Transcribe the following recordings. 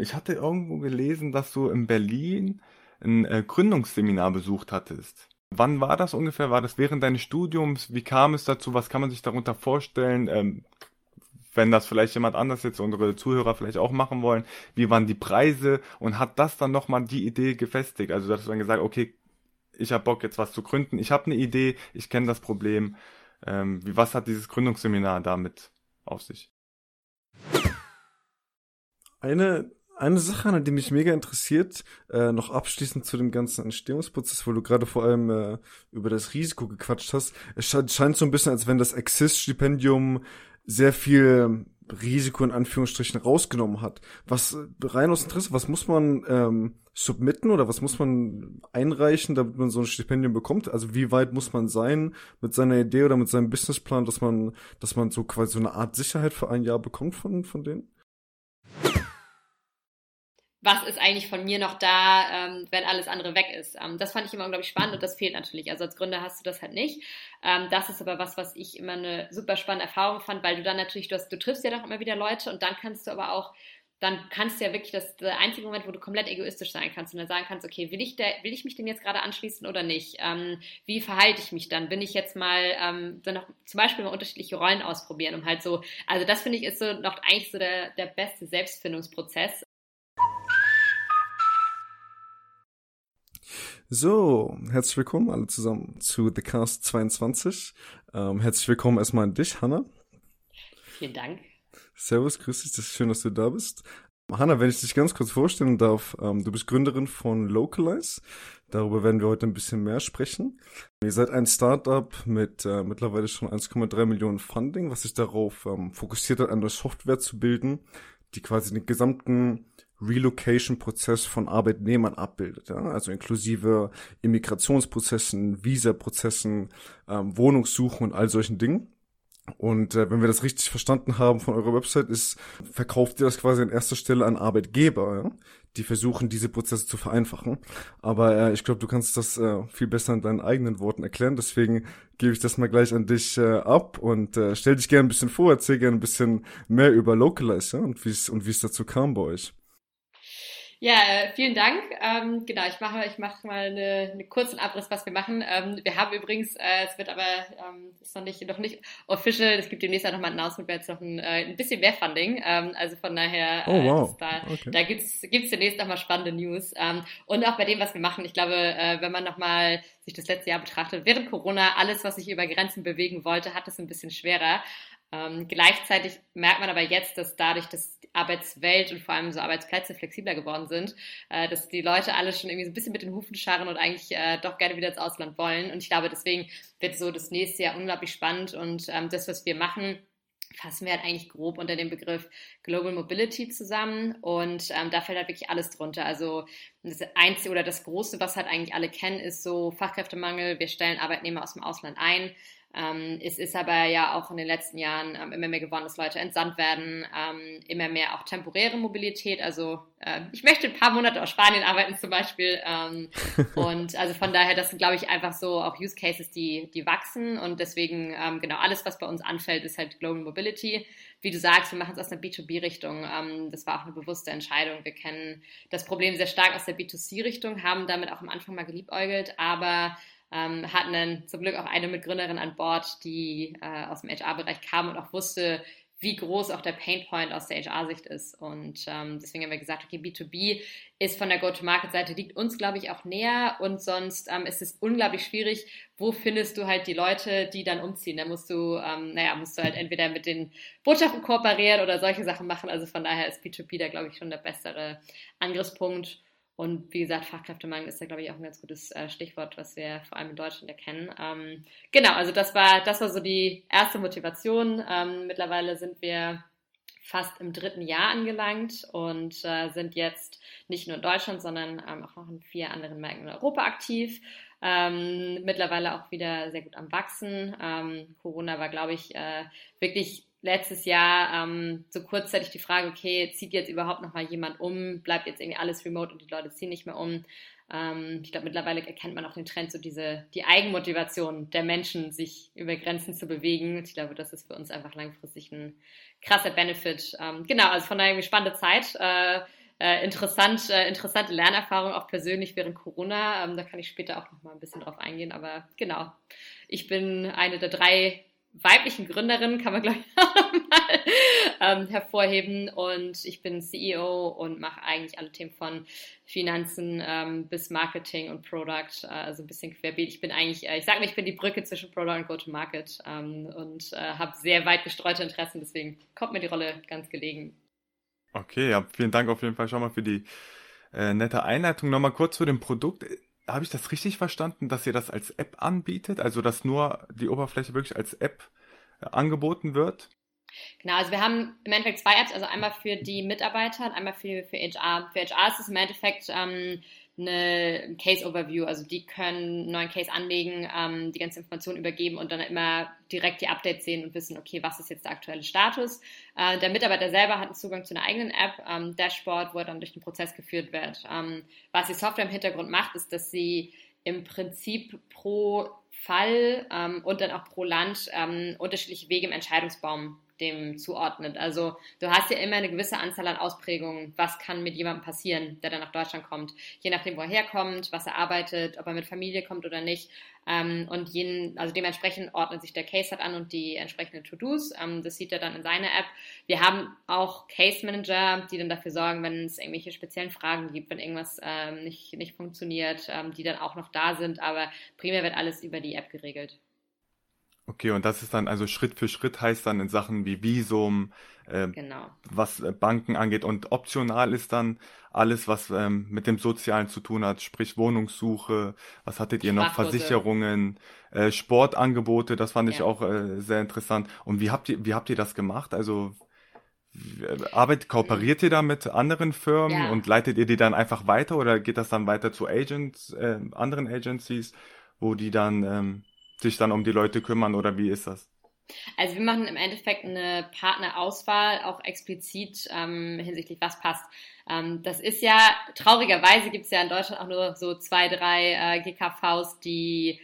Ich hatte irgendwo gelesen, dass du in Berlin ein äh, Gründungsseminar besucht hattest. Wann war das ungefähr? War das während deines Studiums? Wie kam es dazu? Was kann man sich darunter vorstellen? Ähm, wenn das vielleicht jemand anders jetzt, unsere Zuhörer vielleicht auch machen wollen, wie waren die Preise und hat das dann nochmal die Idee gefestigt? Also, dass du dann gesagt, okay, ich habe Bock jetzt was zu gründen, ich habe eine Idee, ich kenne das Problem. Ähm, wie, was hat dieses Gründungsseminar damit auf sich? Eine eine Sache, an die mich mega interessiert, äh, noch abschließend zu dem ganzen Entstehungsprozess, wo du gerade vor allem äh, über das Risiko gequatscht hast. Es scheint so ein bisschen, als wenn das Exist-Stipendium sehr viel Risiko in Anführungsstrichen rausgenommen hat. Was rein aus Interesse, was muss man ähm, submitten oder was muss man einreichen, damit man so ein Stipendium bekommt? Also wie weit muss man sein mit seiner Idee oder mit seinem Businessplan, dass man, dass man so quasi so eine Art Sicherheit für ein Jahr bekommt von, von denen? Was ist eigentlich von mir noch da, ähm, wenn alles andere weg ist. Ähm, das fand ich immer unglaublich spannend und das fehlt natürlich. Also als Gründer hast du das halt nicht. Ähm, das ist aber was, was ich immer eine super spannende Erfahrung fand, weil du dann natürlich, du, hast, du triffst ja doch immer wieder Leute und dann kannst du aber auch dann kannst du ja wirklich, das der einzige Moment, wo du komplett egoistisch sein kannst und dann sagen kannst, okay, will ich, der, will ich mich dem jetzt gerade anschließen oder nicht? Ähm, wie verhalte ich mich dann? Bin ich jetzt mal, ähm, dann noch zum Beispiel mal unterschiedliche Rollen ausprobieren, um halt so, also das finde ich ist so noch eigentlich so der, der beste Selbstfindungsprozess. So, herzlich willkommen alle zusammen zu The Cast 22. Ähm, herzlich willkommen erstmal an dich, Hanna. Vielen Dank. Servus, grüß dich, das ist schön, dass du da bist. Hanna, wenn ich dich ganz kurz vorstellen darf, ähm, du bist Gründerin von Localize. Darüber werden wir heute ein bisschen mehr sprechen. Ihr seid ein Startup mit äh, mittlerweile schon 1,3 Millionen Funding, was sich darauf ähm, fokussiert hat, eine Software zu bilden, die quasi den gesamten Relocation-Prozess von Arbeitnehmern abbildet, ja? also inklusive Immigrationsprozessen, Visa-Prozessen, ähm, Wohnungssuchen und all solchen Dingen. Und äh, wenn wir das richtig verstanden haben von eurer Website, ist, verkauft ihr das quasi an erster Stelle an Arbeitgeber, ja? die versuchen, diese Prozesse zu vereinfachen. Aber äh, ich glaube, du kannst das äh, viel besser in deinen eigenen Worten erklären. Deswegen gebe ich das mal gleich an dich äh, ab und äh, stell dich gerne ein bisschen vor, erzähl gerne ein bisschen mehr über Localize ja? und wie es und wie es dazu kam bei euch. Ja, äh, vielen Dank. Ähm, genau, ich mache, ich mache mal eine, eine kurzen Abriss, was wir machen. Ähm, wir haben übrigens, äh, es wird aber ähm, ist noch nicht noch nicht official. Es gibt demnächst auch noch mal ein Announcement, jetzt noch ein, äh, ein bisschen mehr Funding. Ähm, also von daher, oh, wow. Äh, da, okay. da gibt's gibt's demnächst noch mal spannende News. Ähm, und auch bei dem, was wir machen. Ich glaube, äh, wenn man noch mal sich das letzte Jahr betrachtet, während Corona alles, was sich über Grenzen bewegen wollte, hat es ein bisschen schwerer. Ähm, gleichzeitig merkt man aber jetzt, dass dadurch, dass die Arbeitswelt und vor allem so Arbeitsplätze flexibler geworden sind, äh, dass die Leute alle schon irgendwie so ein bisschen mit den Hufen scharren und eigentlich äh, doch gerne wieder ins Ausland wollen. Und ich glaube, deswegen wird so das nächste Jahr unglaublich spannend und ähm, das, was wir machen, fassen wir halt eigentlich grob unter dem Begriff Global Mobility zusammen und ähm, da fällt halt wirklich alles drunter. Also das Einzige oder das Große, was halt eigentlich alle kennen, ist so Fachkräftemangel. Wir stellen Arbeitnehmer aus dem Ausland ein. Ähm, es ist aber ja auch in den letzten Jahren ähm, immer mehr geworden, dass Leute entsandt werden, ähm, immer mehr auch temporäre Mobilität. Also ich möchte ein paar Monate aus Spanien arbeiten zum Beispiel. Und also von daher, das sind, glaube ich, einfach so auch Use Cases, die, die wachsen. Und deswegen, genau, alles, was bei uns anfällt, ist halt Global Mobility. Wie du sagst, wir machen es aus einer B2B-Richtung. Ähm, das war auch eine bewusste Entscheidung. Wir kennen das Problem sehr stark aus der B2C-Richtung, haben damit auch am Anfang mal geliebäugelt, aber ähm, hatten dann zum Glück auch eine Mitgründerin an Bord, die äh, aus dem HR-Bereich kam und auch wusste, wie groß auch der Painpoint aus der HR-Sicht ist. Und ähm, deswegen haben wir gesagt, okay, B2B ist von der Go-to-Market-Seite, liegt uns, glaube ich, auch näher. Und sonst ähm, ist es unglaublich schwierig, wo findest du halt die Leute, die dann umziehen. Da musst du, ähm, naja, musst du halt entweder mit den Botschaften kooperieren oder solche Sachen machen. Also von daher ist B2B da, glaube ich, schon der bessere Angriffspunkt. Und wie gesagt, Fachkräftemangel ist da, glaube ich, auch ein ganz gutes äh, Stichwort, was wir vor allem in Deutschland erkennen. Ähm, genau, also das war, das war so die erste Motivation. Ähm, mittlerweile sind wir fast im dritten Jahr angelangt und äh, sind jetzt nicht nur in Deutschland, sondern ähm, auch noch in vier anderen Märkten in Europa aktiv. Ähm, mittlerweile auch wieder sehr gut am Wachsen. Ähm, Corona war, glaube ich, äh, wirklich letztes Jahr ähm, so kurzzeitig die Frage, okay, zieht jetzt überhaupt noch mal jemand um? Bleibt jetzt irgendwie alles remote und die Leute ziehen nicht mehr um? Ähm, ich glaube, mittlerweile erkennt man auch den Trend, so diese, die Eigenmotivation der Menschen, sich über Grenzen zu bewegen. Ich glaube, das ist für uns einfach langfristig ein krasser Benefit. Ähm, genau, also von daher eine spannende Zeit. Äh, äh, interessant, äh, interessante Lernerfahrung auch persönlich während Corona. Ähm, da kann ich später auch noch mal ein bisschen drauf eingehen. Aber genau, ich bin eine der drei weiblichen Gründerin, kann man glaube ich auch nochmal ähm, hervorheben. Und ich bin CEO und mache eigentlich alle Themen von Finanzen ähm, bis Marketing und Product, äh, also ein bisschen querbeet. Ich bin eigentlich, äh, ich sage mir, ich bin die Brücke zwischen Product und Go-to-Market ähm, und äh, habe sehr weit gestreute Interessen, deswegen kommt mir die Rolle ganz gelegen. Okay, ja, vielen Dank auf jeden Fall schon mal für die äh, nette Einleitung. Nochmal kurz zu dem Produkt habe ich das richtig verstanden, dass ihr das als App anbietet? Also, dass nur die Oberfläche wirklich als App äh, angeboten wird? Genau, also wir haben im Endeffekt zwei Apps, also einmal für die Mitarbeiter und einmal für, für HR. Für HR ist es im Endeffekt ähm, eine Case Overview. Also die können einen neuen Case anlegen, ähm, die ganze Information übergeben und dann immer direkt die Updates sehen und wissen, okay, was ist jetzt der aktuelle Status. Äh, der Mitarbeiter selber hat einen Zugang zu einer eigenen App, ähm, Dashboard, wo er dann durch den Prozess geführt wird. Ähm, was die Software im Hintergrund macht, ist, dass sie im Prinzip pro Fall ähm, und dann auch pro Land ähm, unterschiedliche Wege im Entscheidungsbaum dem zuordnet. Also du hast ja immer eine gewisse Anzahl an Ausprägungen, was kann mit jemandem passieren, der dann nach Deutschland kommt. Je nachdem, wo er herkommt, was er arbeitet, ob er mit Familie kommt oder nicht. Ähm, und jeden, also dementsprechend ordnet sich der Case halt an und die entsprechenden To-Dos. Ähm, das sieht er dann in seiner App. Wir haben auch Case Manager, die dann dafür sorgen, wenn es irgendwelche speziellen Fragen gibt, wenn irgendwas ähm, nicht, nicht funktioniert, ähm, die dann auch noch da sind. Aber primär wird alles über die App geregelt. Okay, und das ist dann also Schritt für Schritt heißt dann in Sachen wie Visum, äh, genau. was äh, Banken angeht und optional ist dann alles, was ähm, mit dem Sozialen zu tun hat, sprich Wohnungssuche, was hattet ihr noch, Versicherungen, äh, Sportangebote, das fand ja. ich auch äh, sehr interessant. Und wie habt ihr, wie habt ihr das gemacht? Also Arbeit, kooperiert ihr da mit anderen Firmen ja. und leitet ihr die dann einfach weiter oder geht das dann weiter zu Agents, äh, anderen Agencies, wo die dann ähm, sich dann um die Leute kümmern oder wie ist das? Also wir machen im Endeffekt eine Partnerauswahl, auch explizit ähm, hinsichtlich was passt. Ähm, das ist ja, traurigerweise gibt es ja in Deutschland auch nur so zwei, drei äh, GKVs, die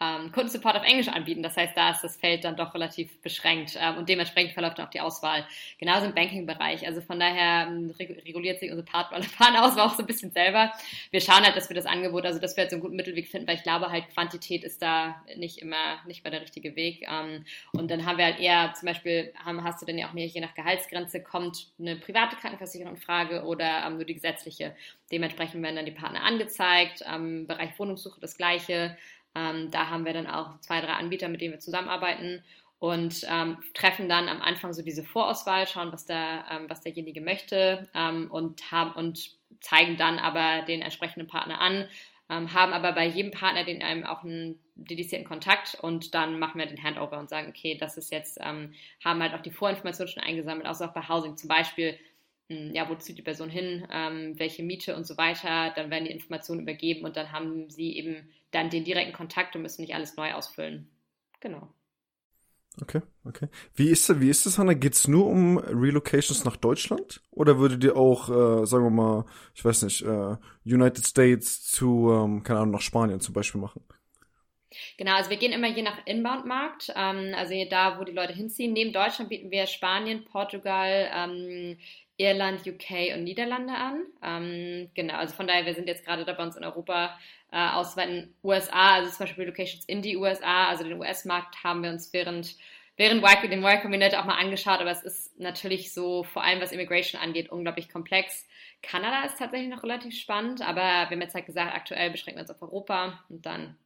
ähm, Kundensupport auf Englisch anbieten. Das heißt, da ist das Feld dann doch relativ beschränkt ähm, und dementsprechend verläuft auch die Auswahl. Genauso im Banking-Bereich. Also von daher ähm, reguliert sich unsere Partner Partnerauswahl auch so ein bisschen selber. Wir schauen halt, dass wir das Angebot, also dass wir jetzt einen guten Mittelweg finden, weil ich glaube halt, Quantität ist da nicht immer, nicht mal der richtige Weg. Ähm, und dann haben wir halt eher, zum Beispiel, haben, hast du denn ja auch mehr, je nach Gehaltsgrenze kommt eine private Krankenversicherung in Frage oder ähm, nur die gesetzliche. Dementsprechend werden dann die Partner angezeigt. Im Bereich Wohnungssuche das Gleiche. Ähm, da haben wir dann auch zwei, drei Anbieter, mit denen wir zusammenarbeiten und ähm, treffen dann am Anfang so diese Vorauswahl, schauen, was, der, ähm, was derjenige möchte ähm, und, haben, und zeigen dann aber den entsprechenden Partner an, ähm, haben aber bei jedem Partner den einem auch einen dedizierten Kontakt und dann machen wir den Handover und sagen, okay, das ist jetzt, ähm, haben halt auch die Vorinformationen schon eingesammelt, außer auch bei Housing zum Beispiel, ja, wo zieht die Person hin, ähm, welche Miete und so weiter, dann werden die Informationen übergeben und dann haben sie eben dann den direkten Kontakt und müssen nicht alles neu ausfüllen. Genau. Okay, okay. Wie ist das, wie ist das, Hanna? Geht's nur um Relocations nach Deutschland? Oder würdet ihr auch, äh, sagen wir mal, ich weiß nicht, äh, United States zu, ähm, keine Ahnung, nach Spanien zum Beispiel machen? Genau, also wir gehen immer je nach Inbound-Markt, ähm, also da, wo die Leute hinziehen. Neben Deutschland bieten wir Spanien, Portugal, ähm, Irland, UK und Niederlande an. Ähm, genau, also von daher, wir sind jetzt gerade da bei uns in Europa äh, ausweiten. USA, also zum Beispiel Locations in die USA, also den US-Markt haben wir uns während während Y, dem Y-Combinator auch mal angeschaut, aber es ist natürlich so, vor allem was Immigration angeht, unglaublich komplex. Kanada ist tatsächlich noch relativ spannend, aber wir haben jetzt halt gesagt, aktuell beschränken wir uns auf Europa und dann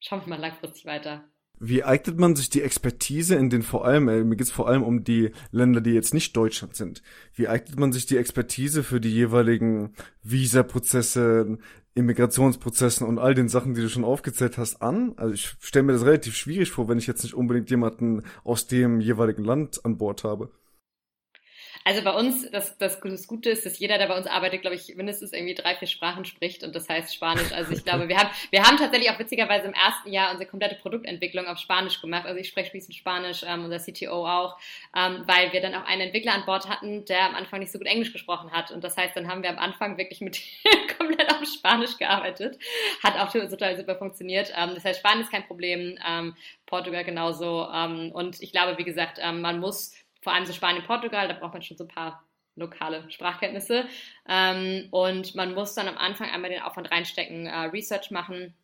schauen wir mal langfristig weiter. Wie eignet man sich die Expertise in den vor allem, äh, mir geht's vor allem um die Länder, die jetzt nicht Deutschland sind. Wie eignet man sich die Expertise für die jeweiligen Visa-Prozesse, Immigrationsprozessen und all den Sachen, die du schon aufgezählt hast, an? Also ich stelle mir das relativ schwierig vor, wenn ich jetzt nicht unbedingt jemanden aus dem jeweiligen Land an Bord habe. Also bei uns, das, das, das Gute ist, dass jeder, der bei uns arbeitet, glaube ich, mindestens irgendwie drei, vier Sprachen spricht und das heißt Spanisch. Also ich glaube, wir haben, wir haben tatsächlich auch witzigerweise im ersten Jahr unsere komplette Produktentwicklung auf Spanisch gemacht. Also ich spreche fließend Spanisch, ähm, unser CTO auch, ähm, weil wir dann auch einen Entwickler an Bord hatten, der am Anfang nicht so gut Englisch gesprochen hat. Und das heißt, dann haben wir am Anfang wirklich mit komplett auf Spanisch gearbeitet. Hat auch total super funktioniert. Ähm, das heißt, Spanisch ist kein Problem, ähm, Portugal genauso. Ähm, und ich glaube, wie gesagt, ähm, man muss vor allem so Spanien, Portugal, da braucht man schon so ein paar lokale Sprachkenntnisse. Ähm, und man muss dann am Anfang einmal den Aufwand reinstecken, äh, Research machen,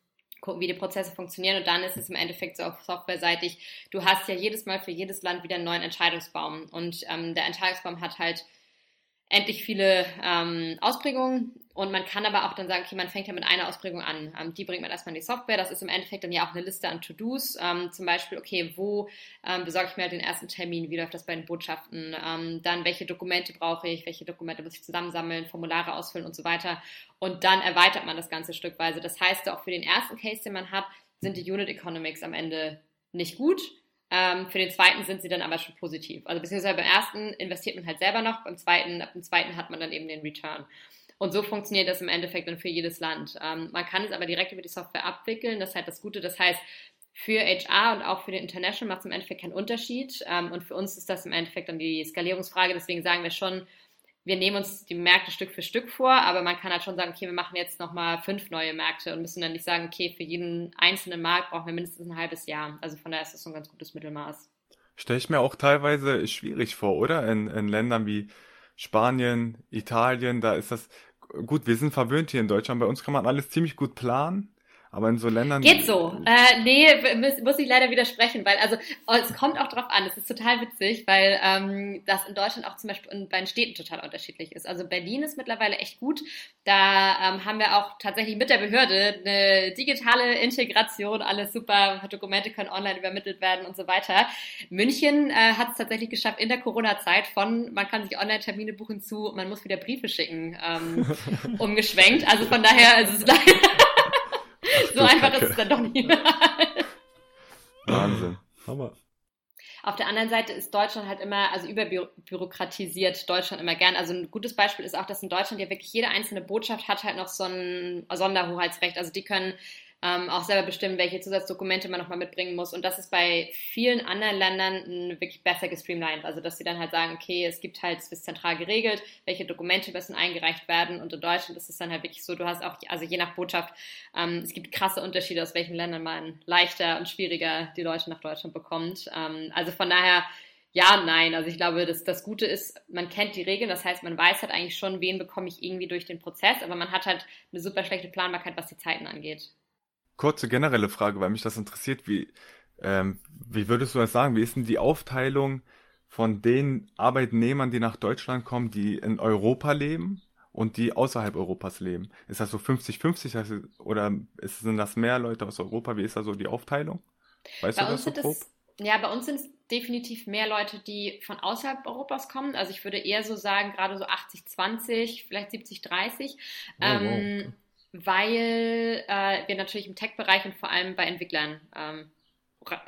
gucken, wie die Prozesse funktionieren. Und dann ist es im Endeffekt so auf softwareseitig, du hast ja jedes Mal für jedes Land wieder einen neuen Entscheidungsbaum. Und ähm, der Entscheidungsbaum hat halt endlich viele ähm, Ausprägungen und man kann aber auch dann sagen, okay, man fängt ja mit einer Ausprägung an. Ähm, die bringt man erstmal in die Software. Das ist im Endeffekt dann ja auch eine Liste an To-Dos. Ähm, zum Beispiel, okay, wo ähm, besorge ich mir halt den ersten Termin? Wie läuft das bei den Botschaften? Ähm, dann, welche Dokumente brauche ich? Welche Dokumente muss ich zusammensammeln? Formulare ausfüllen und so weiter. Und dann erweitert man das Ganze stückweise. Das heißt, auch für den ersten Case, den man hat, sind die Unit Economics am Ende nicht gut. Ähm, für den zweiten sind sie dann aber schon positiv. Also beziehungsweise beim ersten investiert man halt selber noch, beim zweiten, ab dem zweiten hat man dann eben den Return. Und so funktioniert das im Endeffekt dann für jedes Land. Ähm, man kann es aber direkt über die Software abwickeln. Das ist halt das Gute. Das heißt, für HR und auch für den International macht es im Endeffekt keinen Unterschied. Ähm, und für uns ist das im Endeffekt dann die Skalierungsfrage. Deswegen sagen wir schon, wir nehmen uns die Märkte Stück für Stück vor, aber man kann halt schon sagen, okay, wir machen jetzt nochmal fünf neue Märkte und müssen dann nicht sagen, okay, für jeden einzelnen Markt brauchen wir mindestens ein halbes Jahr. Also von daher ist das so ein ganz gutes Mittelmaß. Stelle ich mir auch teilweise schwierig vor, oder? In, in Ländern wie Spanien, Italien, da ist das, gut, wir sind verwöhnt hier in Deutschland, bei uns kann man alles ziemlich gut planen. Aber in so Ländern. Geht so. Äh, nee, muss, muss ich leider widersprechen, weil also oh, es kommt auch drauf an. Es ist total witzig, weil ähm, das in Deutschland auch zum Beispiel in, bei den Städten total unterschiedlich ist. Also Berlin ist mittlerweile echt gut. Da ähm, haben wir auch tatsächlich mit der Behörde eine digitale Integration, alles super, Dokumente können online übermittelt werden und so weiter. München äh, hat es tatsächlich geschafft in der Corona-Zeit von man kann sich Online-Termine buchen zu, man muss wieder Briefe schicken, ähm, umgeschwenkt. Also von daher ist es leider so einfach Kacke. ist es dann doch nicht mehr. Wahnsinn. Hammer. Auf der anderen Seite ist Deutschland halt immer, also überbürokratisiert Deutschland immer gern. Also ein gutes Beispiel ist auch, dass in Deutschland ja wirklich jede einzelne Botschaft hat halt noch so ein Sonderhoheitsrecht. Also die können ähm, auch selber bestimmen, welche Zusatzdokumente man nochmal mitbringen muss. Und das ist bei vielen anderen Ländern wirklich besser gestreamlined. Also, dass sie dann halt sagen, okay, es gibt halt, es ist zentral geregelt, welche Dokumente müssen eingereicht werden. Und in Deutschland ist es dann halt wirklich so, du hast auch, also je nach Botschaft, ähm, es gibt krasse Unterschiede, aus welchen Ländern man leichter und schwieriger die Leute nach Deutschland bekommt. Ähm, also von daher, ja, nein. Also ich glaube, dass das Gute ist, man kennt die Regeln, das heißt, man weiß halt eigentlich schon, wen bekomme ich irgendwie durch den Prozess, aber man hat halt eine super schlechte Planbarkeit, was die Zeiten angeht kurze generelle Frage, weil mich das interessiert. Wie, ähm, wie würdest du das sagen? Wie ist denn die Aufteilung von den Arbeitnehmern, die nach Deutschland kommen, die in Europa leben und die außerhalb Europas leben? Ist das so 50-50 oder ist, sind das mehr Leute aus Europa? Wie ist da so die Aufteilung? Weißt bei du das so grob? Es, ja, bei uns sind es definitiv mehr Leute, die von außerhalb Europas kommen. Also ich würde eher so sagen, gerade so 80-20, vielleicht 70-30. Oh, ähm, wow. Weil äh, wir natürlich im Tech-Bereich und vor allem bei Entwicklern ähm,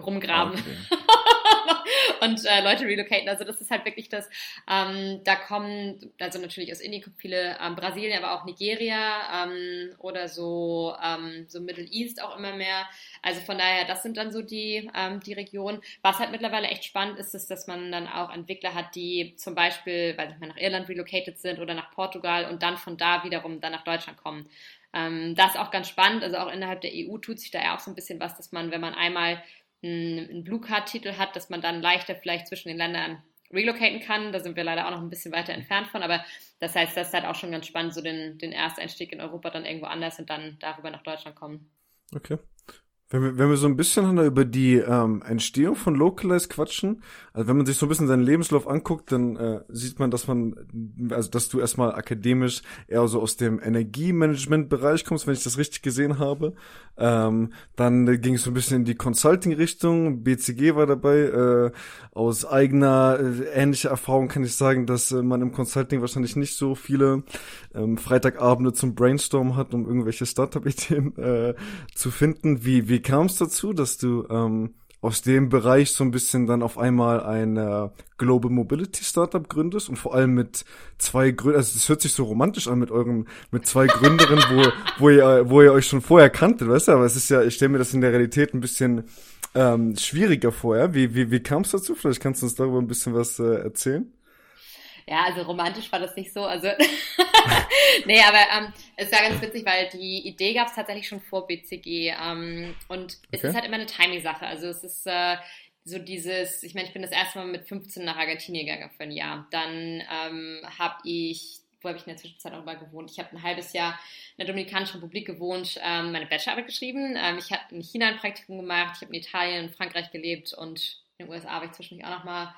rumgraben. Okay. und äh, Leute relocaten. Also das ist halt wirklich das, ähm, da kommen, also natürlich aus Indien kommen viele, ähm, Brasilien, aber auch Nigeria ähm, oder so, ähm, so Middle East auch immer mehr. Also von daher, das sind dann so die, ähm, die Regionen. Was halt mittlerweile echt spannend ist, ist, dass man dann auch Entwickler hat, die zum Beispiel, weil ich mal nach Irland relocated sind oder nach Portugal und dann von da wiederum dann nach Deutschland kommen. Ähm, das ist auch ganz spannend. Also auch innerhalb der EU tut sich da ja auch so ein bisschen was, dass man, wenn man einmal einen Blue Card-Titel hat, dass man dann leichter vielleicht zwischen den Ländern relocaten kann. Da sind wir leider auch noch ein bisschen weiter entfernt von, aber das heißt, das ist halt auch schon ganz spannend, so den, den Ersteinstieg in Europa dann irgendwo anders und dann darüber nach Deutschland kommen. Okay. Wenn wir, wenn wir so ein bisschen über die ähm, Entstehung von Localize quatschen, also wenn man sich so ein bisschen seinen Lebenslauf anguckt, dann äh, sieht man, dass man, also dass du erstmal akademisch eher so aus dem Energiemanagement-Bereich kommst, wenn ich das richtig gesehen habe. Ähm, dann äh, ging es so ein bisschen in die Consulting-Richtung, BCG war dabei. Äh, aus eigener äh, ähnlicher Erfahrung kann ich sagen, dass äh, man im Consulting wahrscheinlich nicht so viele ähm, Freitagabende zum Brainstorm hat, um irgendwelche Startup-Ideen äh, zu finden. Wie, wie kam es dazu, dass du ähm, aus dem Bereich so ein bisschen dann auf einmal ein äh, Global Mobility Startup gründest und vor allem mit zwei Gründern, also es hört sich so romantisch an mit euren, mit zwei Gründerinnen, wo, wo ihr, wo ihr euch schon vorher kanntet, weißt du, aber es ist ja, ich stelle mir das in der Realität ein bisschen ähm, schwieriger vor, ja? Wie, wie, wie kam es dazu? Vielleicht kannst du uns darüber ein bisschen was äh, erzählen? Ja, also romantisch war das nicht so. Also nee, aber ähm, es war ganz witzig, weil die Idee gab es tatsächlich schon vor BCG. Ähm, und es okay. ist halt immer eine Timing-Sache. Also es ist äh, so dieses, ich meine, ich bin das erste Mal mit 15 nach Argentinien gegangen für ein Jahr. Dann ähm, habe ich, wo habe ich in der Zwischenzeit auch mal gewohnt? Ich habe ein halbes Jahr in der Dominikanischen Republik gewohnt, ähm, meine Bachelorarbeit geschrieben. Ähm, ich habe in China ein Praktikum gemacht, ich habe in Italien und Frankreich gelebt und in den USA war ich zwischendurch auch nochmal. Ähm,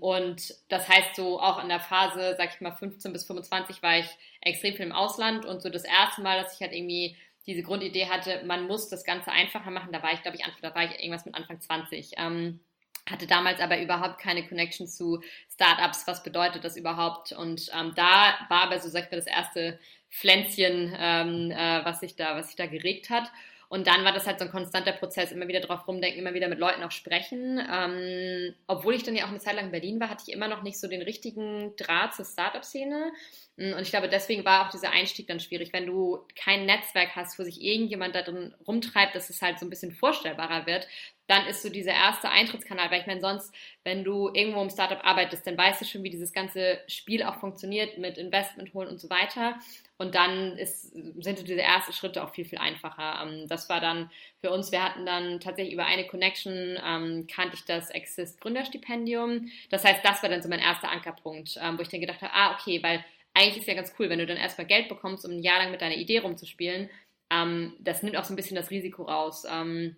und das heißt so auch in der Phase, sag ich mal, 15 bis 25 war ich extrem viel im Ausland und so das erste Mal, dass ich halt irgendwie diese Grundidee hatte, man muss das Ganze einfacher machen. Da war ich, glaube ich, da war ich irgendwas mit Anfang 20. Ähm, hatte damals aber überhaupt keine Connection zu Startups. Was bedeutet das überhaupt? Und ähm, da war aber so, sag ich mal, das erste Pflänzchen, ähm, äh, was sich da, was sich da geregt hat. Und dann war das halt so ein konstanter Prozess, immer wieder drauf rumdenken, immer wieder mit Leuten auch sprechen. Ähm, obwohl ich dann ja auch eine Zeit lang in Berlin war, hatte ich immer noch nicht so den richtigen Draht zur Startup-Szene. Mm, und ich glaube, deswegen war auch dieser Einstieg dann schwierig. Wenn du kein Netzwerk hast, wo sich irgendjemand da drin rumtreibt, dass es halt so ein bisschen vorstellbarer wird, dann ist so dieser erste Eintrittskanal. Weil ich meine, sonst, wenn du irgendwo im Startup arbeitest, dann weißt du schon, wie dieses ganze Spiel auch funktioniert mit Investment holen und so weiter. Und dann ist, sind diese ersten Schritte auch viel, viel einfacher. Ähm, das war dann für uns, wir hatten dann tatsächlich über eine Connection, ähm, kannte ich das Exist Gründerstipendium. Das heißt, das war dann so mein erster Ankerpunkt, ähm, wo ich dann gedacht habe, ah, okay, weil eigentlich ist ja ganz cool, wenn du dann erstmal Geld bekommst, um ein Jahr lang mit deiner Idee rumzuspielen. Ähm, das nimmt auch so ein bisschen das Risiko raus. Ähm,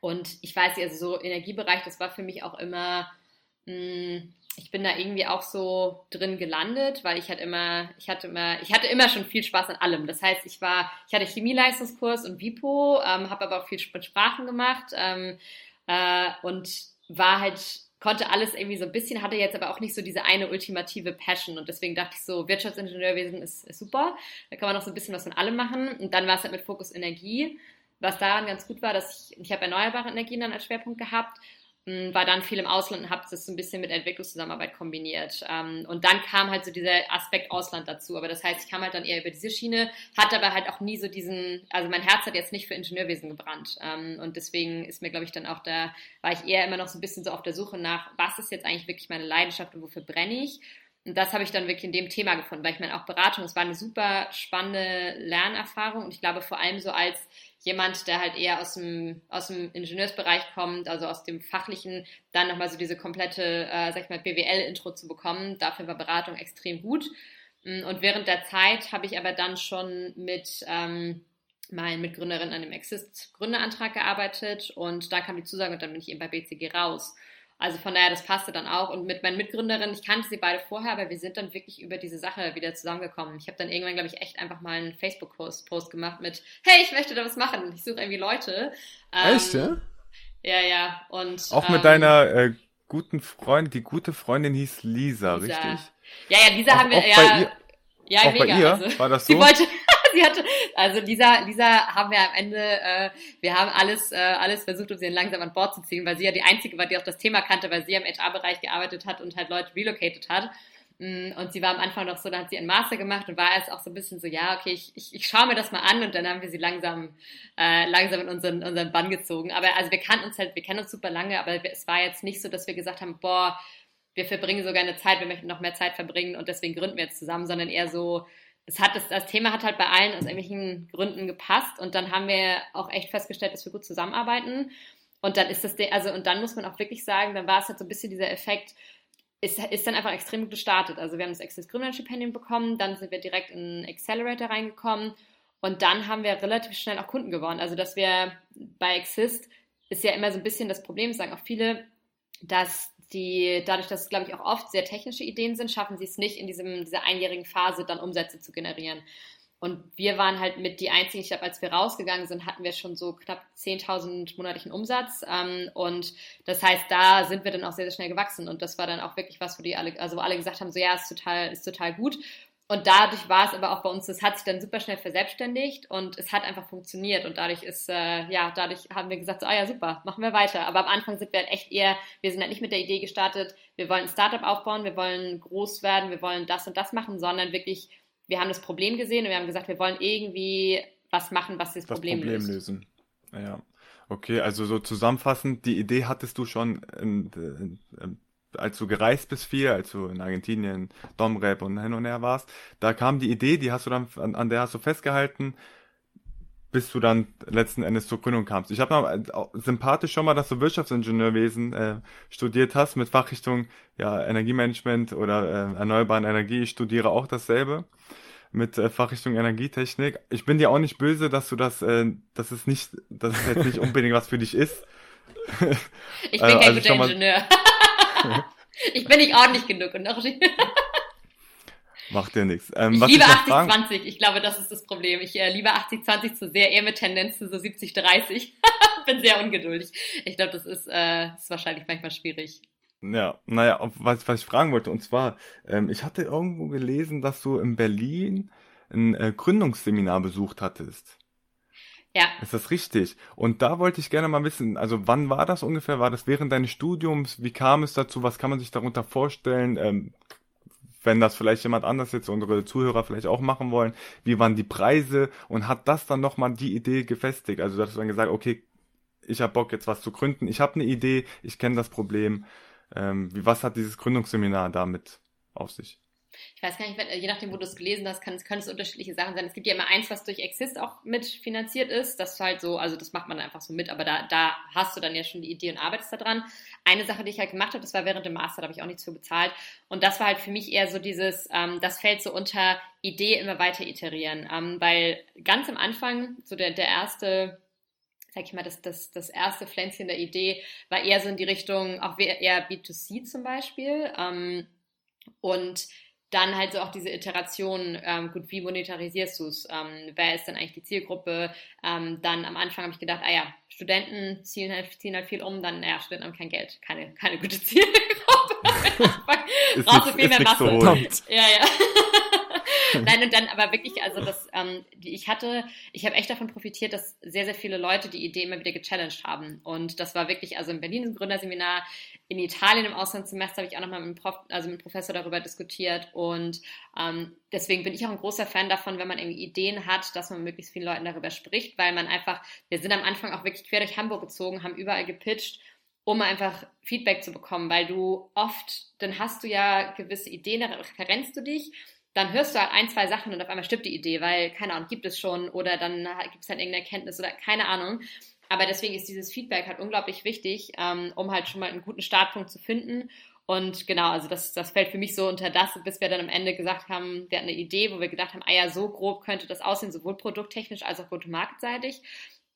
und ich weiß nicht, also so Energiebereich, das war für mich auch immer, mh, hm, ich bin da irgendwie auch so drin gelandet, weil ich hatte immer, ich hatte immer, ich hatte immer schon viel Spaß an allem. Das heißt, ich war, ich hatte Chemieleistungskurs und Vipo, ähm, habe aber auch viel mit Sprachen gemacht ähm, äh, und war halt konnte alles irgendwie so ein bisschen, hatte jetzt aber auch nicht so diese eine ultimative Passion. Und deswegen dachte ich so, Wirtschaftsingenieurwesen ist, ist super, da kann man noch so ein bisschen was von allem machen. Und dann war es halt mit Fokus Energie, was daran ganz gut war, dass ich, ich habe erneuerbare Energien dann als Schwerpunkt gehabt war dann viel im Ausland und habe das so ein bisschen mit Entwicklungszusammenarbeit kombiniert. Ähm, und dann kam halt so dieser Aspekt Ausland dazu. Aber das heißt, ich kam halt dann eher über diese Schiene, hatte aber halt auch nie so diesen, also mein Herz hat jetzt nicht für Ingenieurwesen gebrannt. Ähm, und deswegen ist mir, glaube ich, dann auch da, war ich eher immer noch so ein bisschen so auf der Suche nach, was ist jetzt eigentlich wirklich meine Leidenschaft und wofür brenne ich? Und das habe ich dann wirklich in dem Thema gefunden, weil ich meine, auch Beratung, es war eine super spannende Lernerfahrung und ich glaube vor allem so als jemand, der halt eher aus dem, aus dem Ingenieursbereich kommt, also aus dem Fachlichen, dann nochmal so diese komplette, äh, sag ich mal, BWL-Intro zu bekommen. Dafür war Beratung extrem gut. Mm, und während der Zeit habe ich aber dann schon mit ähm, meinen Mitgründerinnen an dem Exist-Gründerantrag gearbeitet und da kam die Zusage und dann bin ich eben bei BCG raus. Also von daher, das passte dann auch. Und mit meinen Mitgründerinnen, ich kannte sie beide vorher, aber wir sind dann wirklich über diese Sache wieder zusammengekommen. Ich habe dann irgendwann, glaube ich, echt einfach mal einen Facebook-Post gemacht mit, hey, ich möchte da was machen. Ich suche irgendwie Leute. Ähm, echt, ja? Ja, ja. Und, auch mit ähm, deiner äh, guten Freundin, die gute Freundin hieß Lisa, Lisa. richtig? Ja, ja, Lisa auch, haben wir, ja. Bei ihr, ja, auch mega. Bei ihr? Also, war das so? Sie wollte, sie hatte, also Lisa, Lisa haben wir am Ende, äh, wir haben alles, äh, alles versucht, um sie langsam an Bord zu ziehen, weil sie ja die einzige war, die auch das Thema kannte, weil sie im HR-Bereich gearbeitet hat und halt Leute relocated hat. Mm, und sie war am Anfang noch so, da hat sie einen Master gemacht und war erst auch so ein bisschen so, ja, okay, ich, ich, ich schaue mir das mal an und dann haben wir sie langsam, äh, langsam in unseren, unseren Bann gezogen. Aber also wir kannten uns halt, wir kennen uns super lange, aber es war jetzt nicht so, dass wir gesagt haben, boah, wir verbringen sogar eine Zeit, wir möchten noch mehr Zeit verbringen und deswegen gründen wir jetzt zusammen, sondern eher so, es hat, das, das Thema hat halt bei allen aus irgendwelchen Gründen gepasst und dann haben wir auch echt festgestellt, dass wir gut zusammenarbeiten. Und dann ist das, also, und dann muss man auch wirklich sagen, dann war es halt so ein bisschen dieser Effekt, ist, ist dann einfach extrem gut gestartet. Also wir haben das Access Gründerstipendium bekommen, dann sind wir direkt in Accelerator reingekommen und dann haben wir relativ schnell auch Kunden gewonnen. Also dass wir bei Exist ist ja immer so ein bisschen das Problem, sagen auch viele, dass die, dadurch, dass es, glaube ich, auch oft sehr technische Ideen sind, schaffen sie es nicht, in diesem, dieser einjährigen Phase dann Umsätze zu generieren. Und wir waren halt mit die einzigen, ich glaube, als wir rausgegangen sind, hatten wir schon so knapp 10.000 monatlichen Umsatz. Ähm, und das heißt, da sind wir dann auch sehr, sehr schnell gewachsen. Und das war dann auch wirklich was, wo die alle, also wo alle gesagt haben, so ja, ist total, ist total gut. Und dadurch war es aber auch bei uns, das hat sich dann super schnell verselbstständigt und es hat einfach funktioniert. Und dadurch ist, äh, ja, dadurch haben wir gesagt, so, ah ja, super, machen wir weiter. Aber am Anfang sind wir halt echt eher, wir sind halt nicht mit der Idee gestartet, wir wollen ein Startup aufbauen, wir wollen groß werden, wir wollen das und das machen, sondern wirklich, wir haben das Problem gesehen und wir haben gesagt, wir wollen irgendwie was machen, was das, das Problem, Problem löst. lösen. Ja. Okay, also so zusammenfassend, die Idee hattest du schon in, in, in als du gereist bist viel, als du in Argentinien, Domrep und hin und her warst, da kam die Idee, die hast du dann, an, an der hast du festgehalten, bis du dann letzten Endes zur Gründung kamst. Ich habe äh, sympathisch schon mal, dass du Wirtschaftsingenieurwesen äh, studiert hast mit Fachrichtung ja, Energiemanagement oder äh, erneuerbaren Energie. Ich studiere auch dasselbe mit äh, Fachrichtung Energietechnik. Ich bin dir auch nicht böse, dass du das, äh, dass es nicht, dass es jetzt nicht unbedingt was für dich ist. Ich bin kein also guter Ingenieur. ich bin nicht ordentlich genug und noch Macht dir nichts. Ähm, ich liebe 80-20, ich glaube, das ist das Problem. Ich äh, liebe 80-20 zu sehr, eher mit Tendenz zu so 70-30. bin sehr ungeduldig. Ich glaube, das ist, äh, ist wahrscheinlich manchmal schwierig. Ja, naja, was, was ich fragen wollte, und zwar, ähm, ich hatte irgendwo gelesen, dass du in Berlin ein äh, Gründungsseminar besucht hattest. Ja. Ist das richtig? Und da wollte ich gerne mal wissen, also wann war das ungefähr? War das während deines Studiums? Wie kam es dazu? Was kann man sich darunter vorstellen? Ähm, wenn das vielleicht jemand anders jetzt, unsere Zuhörer vielleicht auch machen wollen, wie waren die Preise und hat das dann nochmal die Idee gefestigt? Also, dass du dann gesagt, okay, ich habe Bock jetzt was zu gründen, ich habe eine Idee, ich kenne das Problem. Ähm, wie, was hat dieses Gründungsseminar damit auf sich? Ich weiß gar nicht, je nachdem, wo du es gelesen hast, kann können es unterschiedliche Sachen sein. Es gibt ja immer eins, was durch Exist auch mitfinanziert ist. Das ist halt so, also das macht man einfach so mit, aber da, da hast du dann ja schon die Idee und arbeitest da dran. Eine Sache, die ich halt gemacht habe, das war während dem Master, da habe ich auch nichts für bezahlt. Und das war halt für mich eher so dieses, ähm, das fällt so unter Idee immer weiter iterieren. Ähm, weil ganz am Anfang, so der, der erste sag ich mal, das, das, das erste Pflänzchen der Idee war eher so in die Richtung, auch eher B2C zum Beispiel. Ähm, und dann halt so auch diese Iteration, ähm, gut, wie monetarisierst du es? Ähm, wer ist denn eigentlich die Zielgruppe? Ähm, dann am Anfang habe ich gedacht, ah ja, Studenten ziehen halt, ziehen halt viel um, dann, naja, Studenten haben kein Geld, keine, keine gute Zielgruppe. Brauchst du viel mehr Masse. Ja, ja. Nein, und dann aber wirklich, also das, ähm, die, ich hatte, ich habe echt davon profitiert, dass sehr, sehr viele Leute die Idee immer wieder gechallenged haben. Und das war wirklich, also in Berlin im Gründerseminar, in Italien im Auslandssemester habe ich auch nochmal mit, Prof, also mit dem Professor darüber diskutiert. Und ähm, deswegen bin ich auch ein großer Fan davon, wenn man irgendwie Ideen hat, dass man mit möglichst vielen Leuten darüber spricht, weil man einfach, wir sind am Anfang auch wirklich quer durch Hamburg gezogen, haben überall gepitcht um einfach Feedback zu bekommen, weil du oft, dann hast du ja gewisse Ideen, da referenzt du dich dann hörst du halt ein, zwei Sachen und auf einmal stirbt die Idee, weil, keine Ahnung, gibt es schon oder dann gibt es halt irgendeine Erkenntnis oder keine Ahnung. Aber deswegen ist dieses Feedback halt unglaublich wichtig, ähm, um halt schon mal einen guten Startpunkt zu finden. Und genau, also das, das fällt für mich so unter das, bis wir dann am Ende gesagt haben, wir hatten eine Idee, wo wir gedacht haben, ah ja, so grob könnte das aussehen, sowohl produkttechnisch als auch go-to-market-seitig,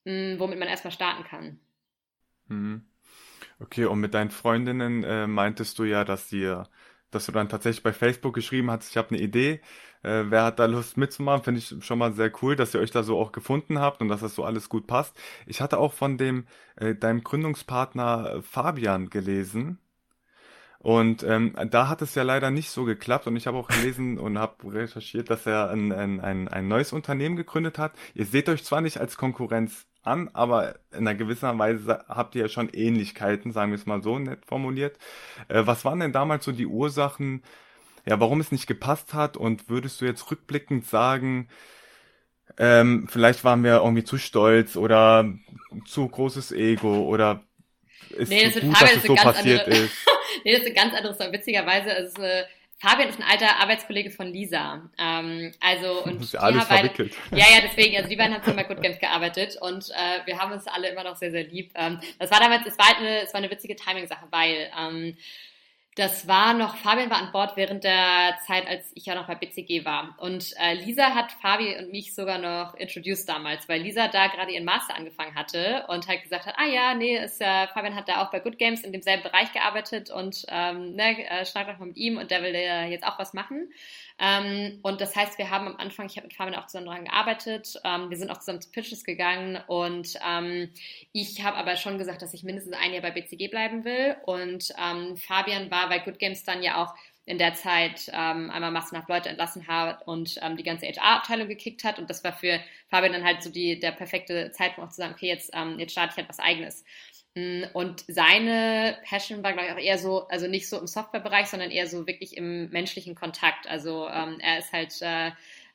hm, womit man erstmal starten kann. Mhm. Okay, und mit deinen Freundinnen äh, meintest du ja, dass ihr dass du dann tatsächlich bei Facebook geschrieben hast, ich habe eine Idee, äh, wer hat da Lust mitzumachen, finde ich schon mal sehr cool, dass ihr euch da so auch gefunden habt und dass das so alles gut passt. Ich hatte auch von dem äh, deinem Gründungspartner äh, Fabian gelesen. Und ähm, da hat es ja leider nicht so geklappt und ich habe auch gelesen und habe recherchiert, dass er ein, ein, ein, ein neues Unternehmen gegründet hat. Ihr seht euch zwar nicht als Konkurrenz an, aber in einer gewisser Weise habt ihr ja schon Ähnlichkeiten, sagen wir es mal so nett formuliert. Äh, was waren denn damals so die Ursachen, ja, warum es nicht gepasst hat und würdest du jetzt rückblickend sagen, ähm, vielleicht waren wir irgendwie zu stolz oder zu großes Ego oder ist nee, zu gut, dass es so passiert andere, ist? nee, das ist ein ganz anderes, witzigerweise ist äh, Fabian ist ein alter Arbeitskollege von Lisa. Ähm, also und das ist ja alles verwickelt. Ja, ja, deswegen, also die beiden haben zusammen bei Good Games gearbeitet und äh, wir haben uns alle immer noch sehr, sehr lieb. Ähm, das war damals, es war, halt eine, es war eine witzige Timing-Sache, weil ähm, das war noch, Fabian war an Bord während der Zeit, als ich ja noch bei BCG war. Und äh, Lisa hat Fabi und mich sogar noch introduced damals, weil Lisa da gerade ihren Master angefangen hatte und halt gesagt hat, ah ja, nee, ist, äh, Fabian hat da auch bei Good Games in demselben Bereich gearbeitet und ähm, ne, äh, schneid doch mal mit ihm und der will ja jetzt auch was machen. Ähm, und das heißt, wir haben am Anfang, ich habe mit Fabian auch zusammen daran gearbeitet, ähm, wir sind auch zusammen zu Pitches gegangen und ähm, ich habe aber schon gesagt, dass ich mindestens ein Jahr bei BCG bleiben will. Und Fabian war bei Good Games dann ja auch in der Zeit ähm, einmal massenhaft Leute entlassen hat und ähm, die ganze HR-Abteilung gekickt hat. Und das war für Fabian dann halt so die, der perfekte Zeitpunkt auch zu sagen, okay, jetzt, ähm, jetzt starte ich halt was eigenes. Mm, und seine Passion war, glaube ich, auch eher so, also nicht so im Softwarebereich, sondern eher so wirklich im menschlichen Kontakt. Also ähm, er ist halt, äh,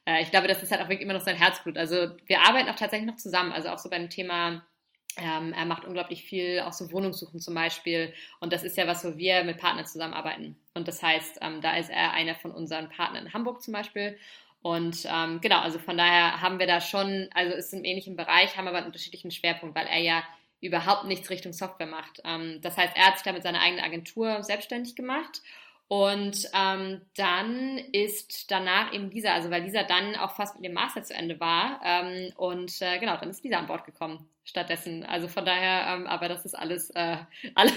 äh, ich glaube, das ist halt auch wirklich immer noch sein Herzblut. Also wir arbeiten auch tatsächlich noch zusammen, also auch so beim Thema ähm, er macht unglaublich viel, auch so Wohnungssuchen zum Beispiel. Und das ist ja was, wo wir mit Partnern zusammenarbeiten. Und das heißt, ähm, da ist er einer von unseren Partnern in Hamburg zum Beispiel. Und ähm, genau, also von daher haben wir da schon, also ist im ähnlichen Bereich, haben aber einen unterschiedlichen Schwerpunkt, weil er ja überhaupt nichts Richtung Software macht. Ähm, das heißt, er hat sich da mit seiner eigenen Agentur selbstständig gemacht und ähm, dann ist danach eben Lisa, also weil Lisa dann auch fast mit dem Master zu Ende war. Ähm, und äh, genau, dann ist Lisa an Bord gekommen stattdessen. Also von daher, ähm, aber das ist alles, äh, alles,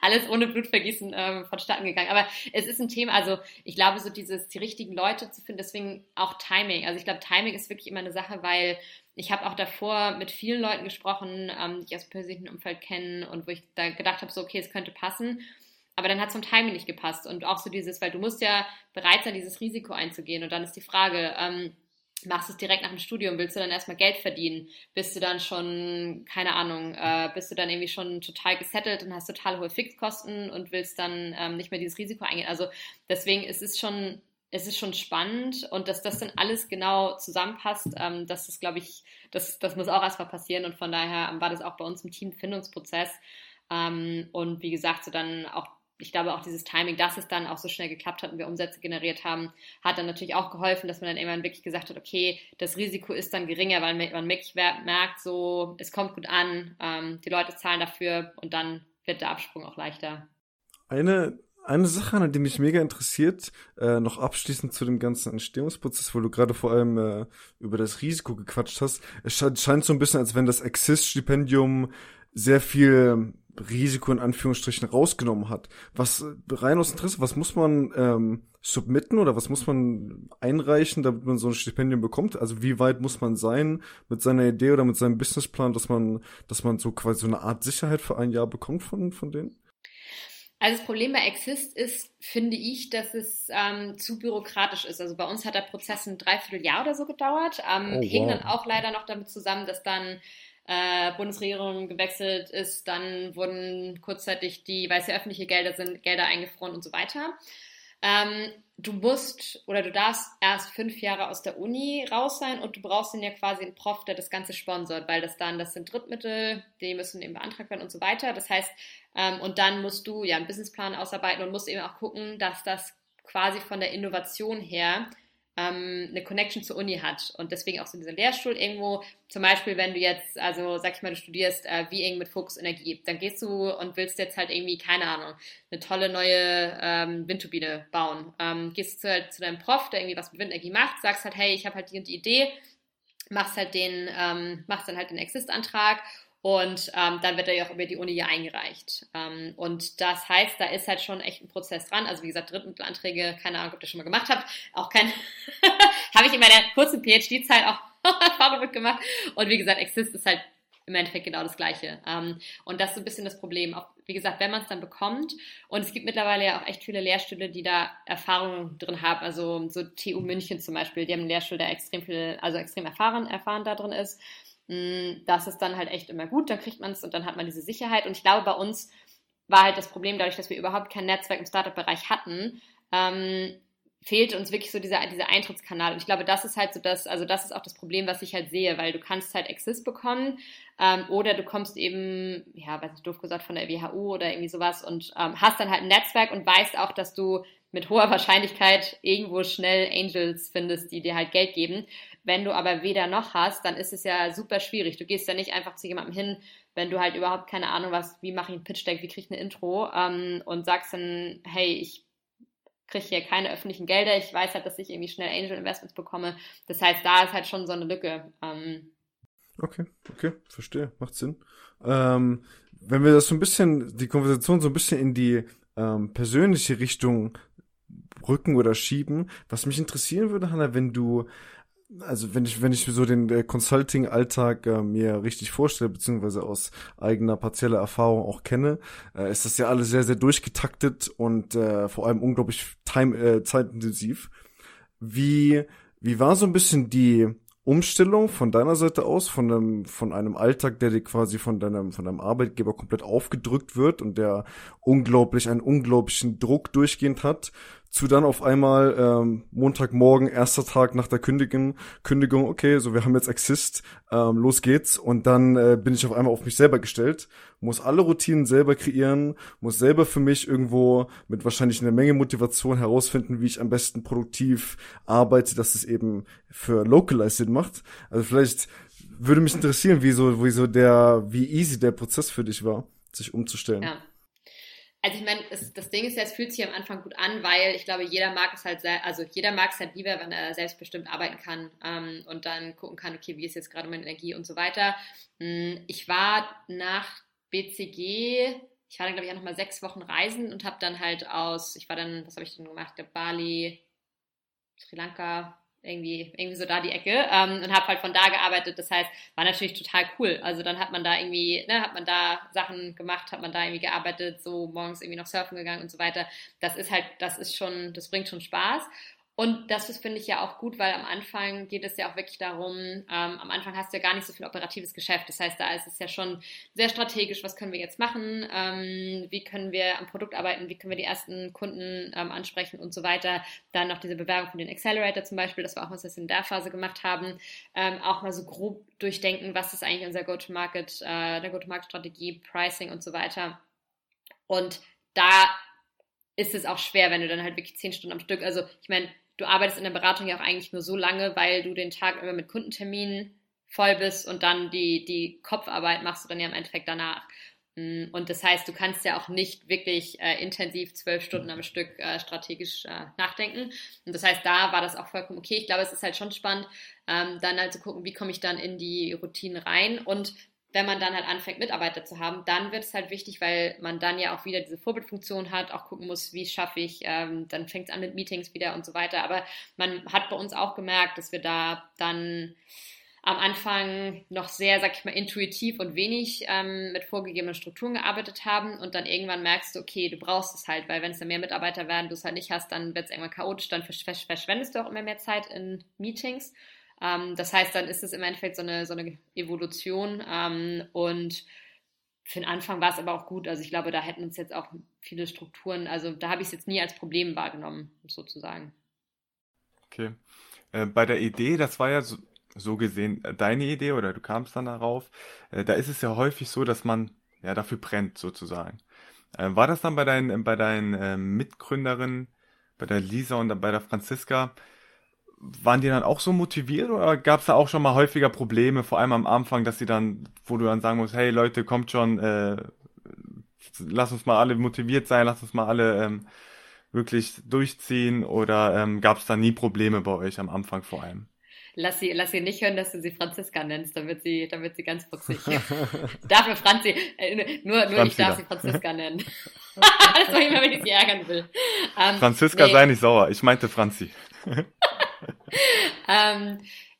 alles ohne Blutvergießen ähm, vonstatten gegangen. Aber es ist ein Thema, also ich glaube, so dieses, die richtigen Leute zu finden, deswegen auch Timing. Also ich glaube, Timing ist wirklich immer eine Sache, weil ich habe auch davor mit vielen Leuten gesprochen, ähm, die ich aus persönlichen Umfeld kennen und wo ich da gedacht habe, so okay, es könnte passen. Aber dann hat es vom Timing nicht gepasst. Und auch so dieses, weil du musst ja bereit sein, dieses Risiko einzugehen. Und dann ist die Frage, ähm, machst du es direkt nach dem Studium, willst du dann erstmal Geld verdienen? Bist du dann schon, keine Ahnung, äh, bist du dann irgendwie schon total gesettelt und hast total hohe Fixkosten und willst dann ähm, nicht mehr dieses Risiko eingehen? Also deswegen ist es schon, es ist schon spannend und dass das dann alles genau zusammenpasst, ähm, das ist, glaube ich, das, das muss auch erstmal passieren und von daher war das auch bei uns im Teamfindungsprozess. Ähm, und wie gesagt, so dann auch ich glaube auch dieses Timing, dass es dann auch so schnell geklappt hat und wir Umsätze generiert haben, hat dann natürlich auch geholfen, dass man dann irgendwann wirklich gesagt hat, okay, das Risiko ist dann geringer, weil man wirklich merkt, so, es kommt gut an, ähm, die Leute zahlen dafür und dann wird der Absprung auch leichter. Eine eine Sache, an die mich mega interessiert, äh, noch abschließend zu dem ganzen Entstehungsprozess, wo du gerade vor allem äh, über das Risiko gequatscht hast. Es scheint so ein bisschen, als wenn das Exist-Stipendium sehr viel Risiko in Anführungsstrichen rausgenommen hat. Was rein aus Interesse, was muss man ähm, submitten oder was muss man einreichen, damit man so ein Stipendium bekommt? Also wie weit muss man sein mit seiner Idee oder mit seinem Businessplan, dass man, dass man so quasi so eine Art Sicherheit für ein Jahr bekommt von, von denen? Also das Problem bei Exist ist, finde ich, dass es ähm, zu bürokratisch ist. Also bei uns hat der Prozess ein Dreivierteljahr oder so gedauert. Ähm, oh, wow. Hing dann auch leider noch damit zusammen, dass dann äh, Bundesregierung gewechselt ist, dann wurden kurzzeitig die, weil es ja öffentliche Gelder sind, Gelder eingefroren und so weiter. Ähm, du musst oder du darfst erst fünf Jahre aus der Uni raus sein und du brauchst dann ja quasi einen Prof, der das Ganze sponsort, weil das dann, das sind Drittmittel, die müssen eben beantragt werden und so weiter. Das heißt, ähm, und dann musst du ja einen Businessplan ausarbeiten und musst eben auch gucken, dass das quasi von der Innovation her ähm, eine Connection zur Uni hat und deswegen auch so dieser Lehrstuhl irgendwo, zum Beispiel, wenn du jetzt, also sag ich mal, du studierst äh, wie mit Fokus Energie, dann gehst du und willst jetzt halt irgendwie, keine Ahnung, eine tolle neue ähm, Windturbine bauen. Ähm, gehst du halt zu deinem Prof, der irgendwie was mit Windenergie macht, sagst halt, hey, ich habe halt die und die Idee, machst halt den, ähm, machst dann halt den Exist-Antrag und ähm, dann wird er ja auch über die Uni hier eingereicht. Ähm, und das heißt, da ist halt schon echt ein Prozess dran. Also wie gesagt, Drittmittelanträge, keine Ahnung, ob ihr das schon mal gemacht habt. Auch kein, habe ich in meiner kurzen PhD-Zeit auch Erfahrung mitgemacht. Und wie gesagt, Exist ist halt im Endeffekt genau das Gleiche. Ähm, und das ist so ein bisschen das Problem. Auch, wie gesagt, wenn man es dann bekommt, und es gibt mittlerweile ja auch echt viele Lehrstühle, die da Erfahrungen drin haben. Also so TU München zum Beispiel, die haben einen Lehrstuhl, der extrem viel, also extrem erfahren, erfahren da drin ist. Mm, das ist dann halt echt immer gut, dann kriegt man es und dann hat man diese Sicherheit. Und ich glaube, bei uns war halt das Problem, dadurch, dass wir überhaupt kein Netzwerk im Startup-Bereich hatten, ähm, fehlte uns wirklich so dieser, dieser Eintrittskanal. Und ich glaube, das ist halt so das, also das ist auch das Problem, was ich halt sehe, weil du kannst halt Exist bekommen ähm, oder du kommst eben, ja, weiß ich doof gesagt, von der WHU oder irgendwie sowas und ähm, hast dann halt ein Netzwerk und weißt auch, dass du mit hoher Wahrscheinlichkeit irgendwo schnell Angels findest, die dir halt Geld geben. Wenn du aber weder noch hast, dann ist es ja super schwierig. Du gehst ja nicht einfach zu jemandem hin, wenn du halt überhaupt keine Ahnung hast, wie mache ich ein Pitch Deck, wie kriege ich ein Intro ähm, und sagst dann, hey, ich kriege hier keine öffentlichen Gelder, ich weiß halt, dass ich irgendwie schnell Angel Investments bekomme. Das heißt, da ist halt schon so eine Lücke. Ähm, okay, okay, verstehe, macht Sinn. Ähm, wenn wir das so ein bisschen, die Konversation so ein bisschen in die ähm, persönliche Richtung rücken oder schieben, was mich interessieren würde, Hanna, wenn du also wenn ich wenn ich so den äh, Consulting Alltag äh, mir richtig vorstelle beziehungsweise aus eigener partieller Erfahrung auch kenne, äh, ist das ja alles sehr sehr durchgetaktet und äh, vor allem unglaublich time äh, zeitintensiv. Wie wie war so ein bisschen die Umstellung von deiner Seite aus, von einem, von einem Alltag, der dir quasi von deinem, von deinem Arbeitgeber komplett aufgedrückt wird und der unglaublich, einen unglaublichen Druck durchgehend hat, zu dann auf einmal ähm, Montagmorgen, erster Tag nach der Kündigung, Kündigung, okay, so wir haben jetzt Exist, ähm, los geht's und dann äh, bin ich auf einmal auf mich selber gestellt, muss alle Routinen selber kreieren, muss selber für mich irgendwo mit wahrscheinlich einer Menge Motivation herausfinden, wie ich am besten produktiv arbeite, dass es eben für Localize Sinn macht. Also vielleicht würde mich interessieren, wie so, wie so der, wie easy der Prozess für dich war, sich umzustellen. Ja. Also ich meine, das Ding ist, es fühlt sich am Anfang gut an, weil ich glaube, jeder mag es halt, also jeder mag es halt lieber, wenn er selbstbestimmt arbeiten kann ähm, und dann gucken kann, okay, wie ist jetzt gerade meine Energie und so weiter. Hm, ich war nach BCG, ich war dann glaube ich auch nochmal sechs Wochen reisen und habe dann halt aus, ich war dann, was habe ich denn gemacht, Bali, Sri Lanka, irgendwie, irgendwie so da die Ecke ähm, und habe halt von da gearbeitet. Das heißt, war natürlich total cool. Also dann hat man da irgendwie, ne, hat man da Sachen gemacht, hat man da irgendwie gearbeitet, so morgens irgendwie noch surfen gegangen und so weiter. Das ist halt, das ist schon, das bringt schon Spaß. Und das finde ich ja auch gut, weil am Anfang geht es ja auch wirklich darum, ähm, am Anfang hast du ja gar nicht so viel operatives Geschäft. Das heißt, da ist es ja schon sehr strategisch, was können wir jetzt machen, ähm, wie können wir am Produkt arbeiten, wie können wir die ersten Kunden ähm, ansprechen und so weiter. Dann noch diese Bewerbung von den Accelerator zum Beispiel, das war auch was, was wir in der Phase gemacht haben. Ähm, auch mal so grob durchdenken, was ist eigentlich unser Go-to-Market, äh, der Go-to-Market-Strategie, Pricing und so weiter. Und da ist es auch schwer, wenn du dann halt wirklich zehn Stunden am Stück, also ich meine, du arbeitest in der Beratung ja auch eigentlich nur so lange, weil du den Tag immer mit Kundenterminen voll bist und dann die, die Kopfarbeit machst du dann ja im Endeffekt danach. Mm, und das heißt, du kannst ja auch nicht wirklich äh, intensiv zwölf Stunden am Stück äh, strategisch äh, nachdenken. Und das heißt, da war das auch vollkommen okay. Ich glaube, es ist halt schon spannend, ähm, dann halt zu gucken, wie komme ich dann in die Routinen rein. Und wenn man dann halt anfängt, Mitarbeiter zu haben, dann wird es halt wichtig, weil man dann ja auch wieder diese Vorbildfunktion hat, auch gucken muss, wie schaffe ich, ähm, dann fängt es an mit Meetings wieder und so weiter. Aber man hat bei uns auch gemerkt, dass wir da dann am Anfang noch sehr, sag ich mal, intuitiv und wenig ähm, mit vorgegebenen Strukturen gearbeitet haben und dann irgendwann merkst du, okay, du brauchst es halt, weil wenn es dann mehr Mitarbeiter werden, du es halt nicht hast, dann wird es irgendwann chaotisch, dann verschwendest du auch immer mehr Zeit in Meetings. Ähm, das heißt, dann ist es im Endeffekt so eine, so eine Evolution ähm, und für den Anfang war es aber auch gut. Also ich glaube, da hätten uns jetzt auch viele Strukturen, also da habe ich es jetzt nie als Problem wahrgenommen, sozusagen. Okay. Äh, bei der Idee, das war ja so, so gesehen äh, deine Idee oder du kamst dann darauf, äh, da ist es ja häufig so, dass man ja dafür brennt, sozusagen. Äh, war das dann bei deinen, bei deinen äh, Mitgründerinnen, bei der Lisa und bei der Franziska, waren die dann auch so motiviert oder gab es da auch schon mal häufiger Probleme, vor allem am Anfang, dass sie dann, wo du dann sagen musst, hey Leute, kommt schon, äh, lass uns mal alle motiviert sein, lass uns mal alle ähm, wirklich durchziehen oder ähm, gab es da nie Probleme bei euch am Anfang vor allem? Lass sie, lass sie nicht hören, dass du sie Franziska nennst, dann wird sie, dann wird sie ganz fuchsig. darf mir Franzi, äh, nur, nur ich darf sie Franziska nennen. das mache ich immer, wenn ich sie ärgern will. Ähm, Franziska nee. sei nicht sauer, ich meinte Franzi. ähm,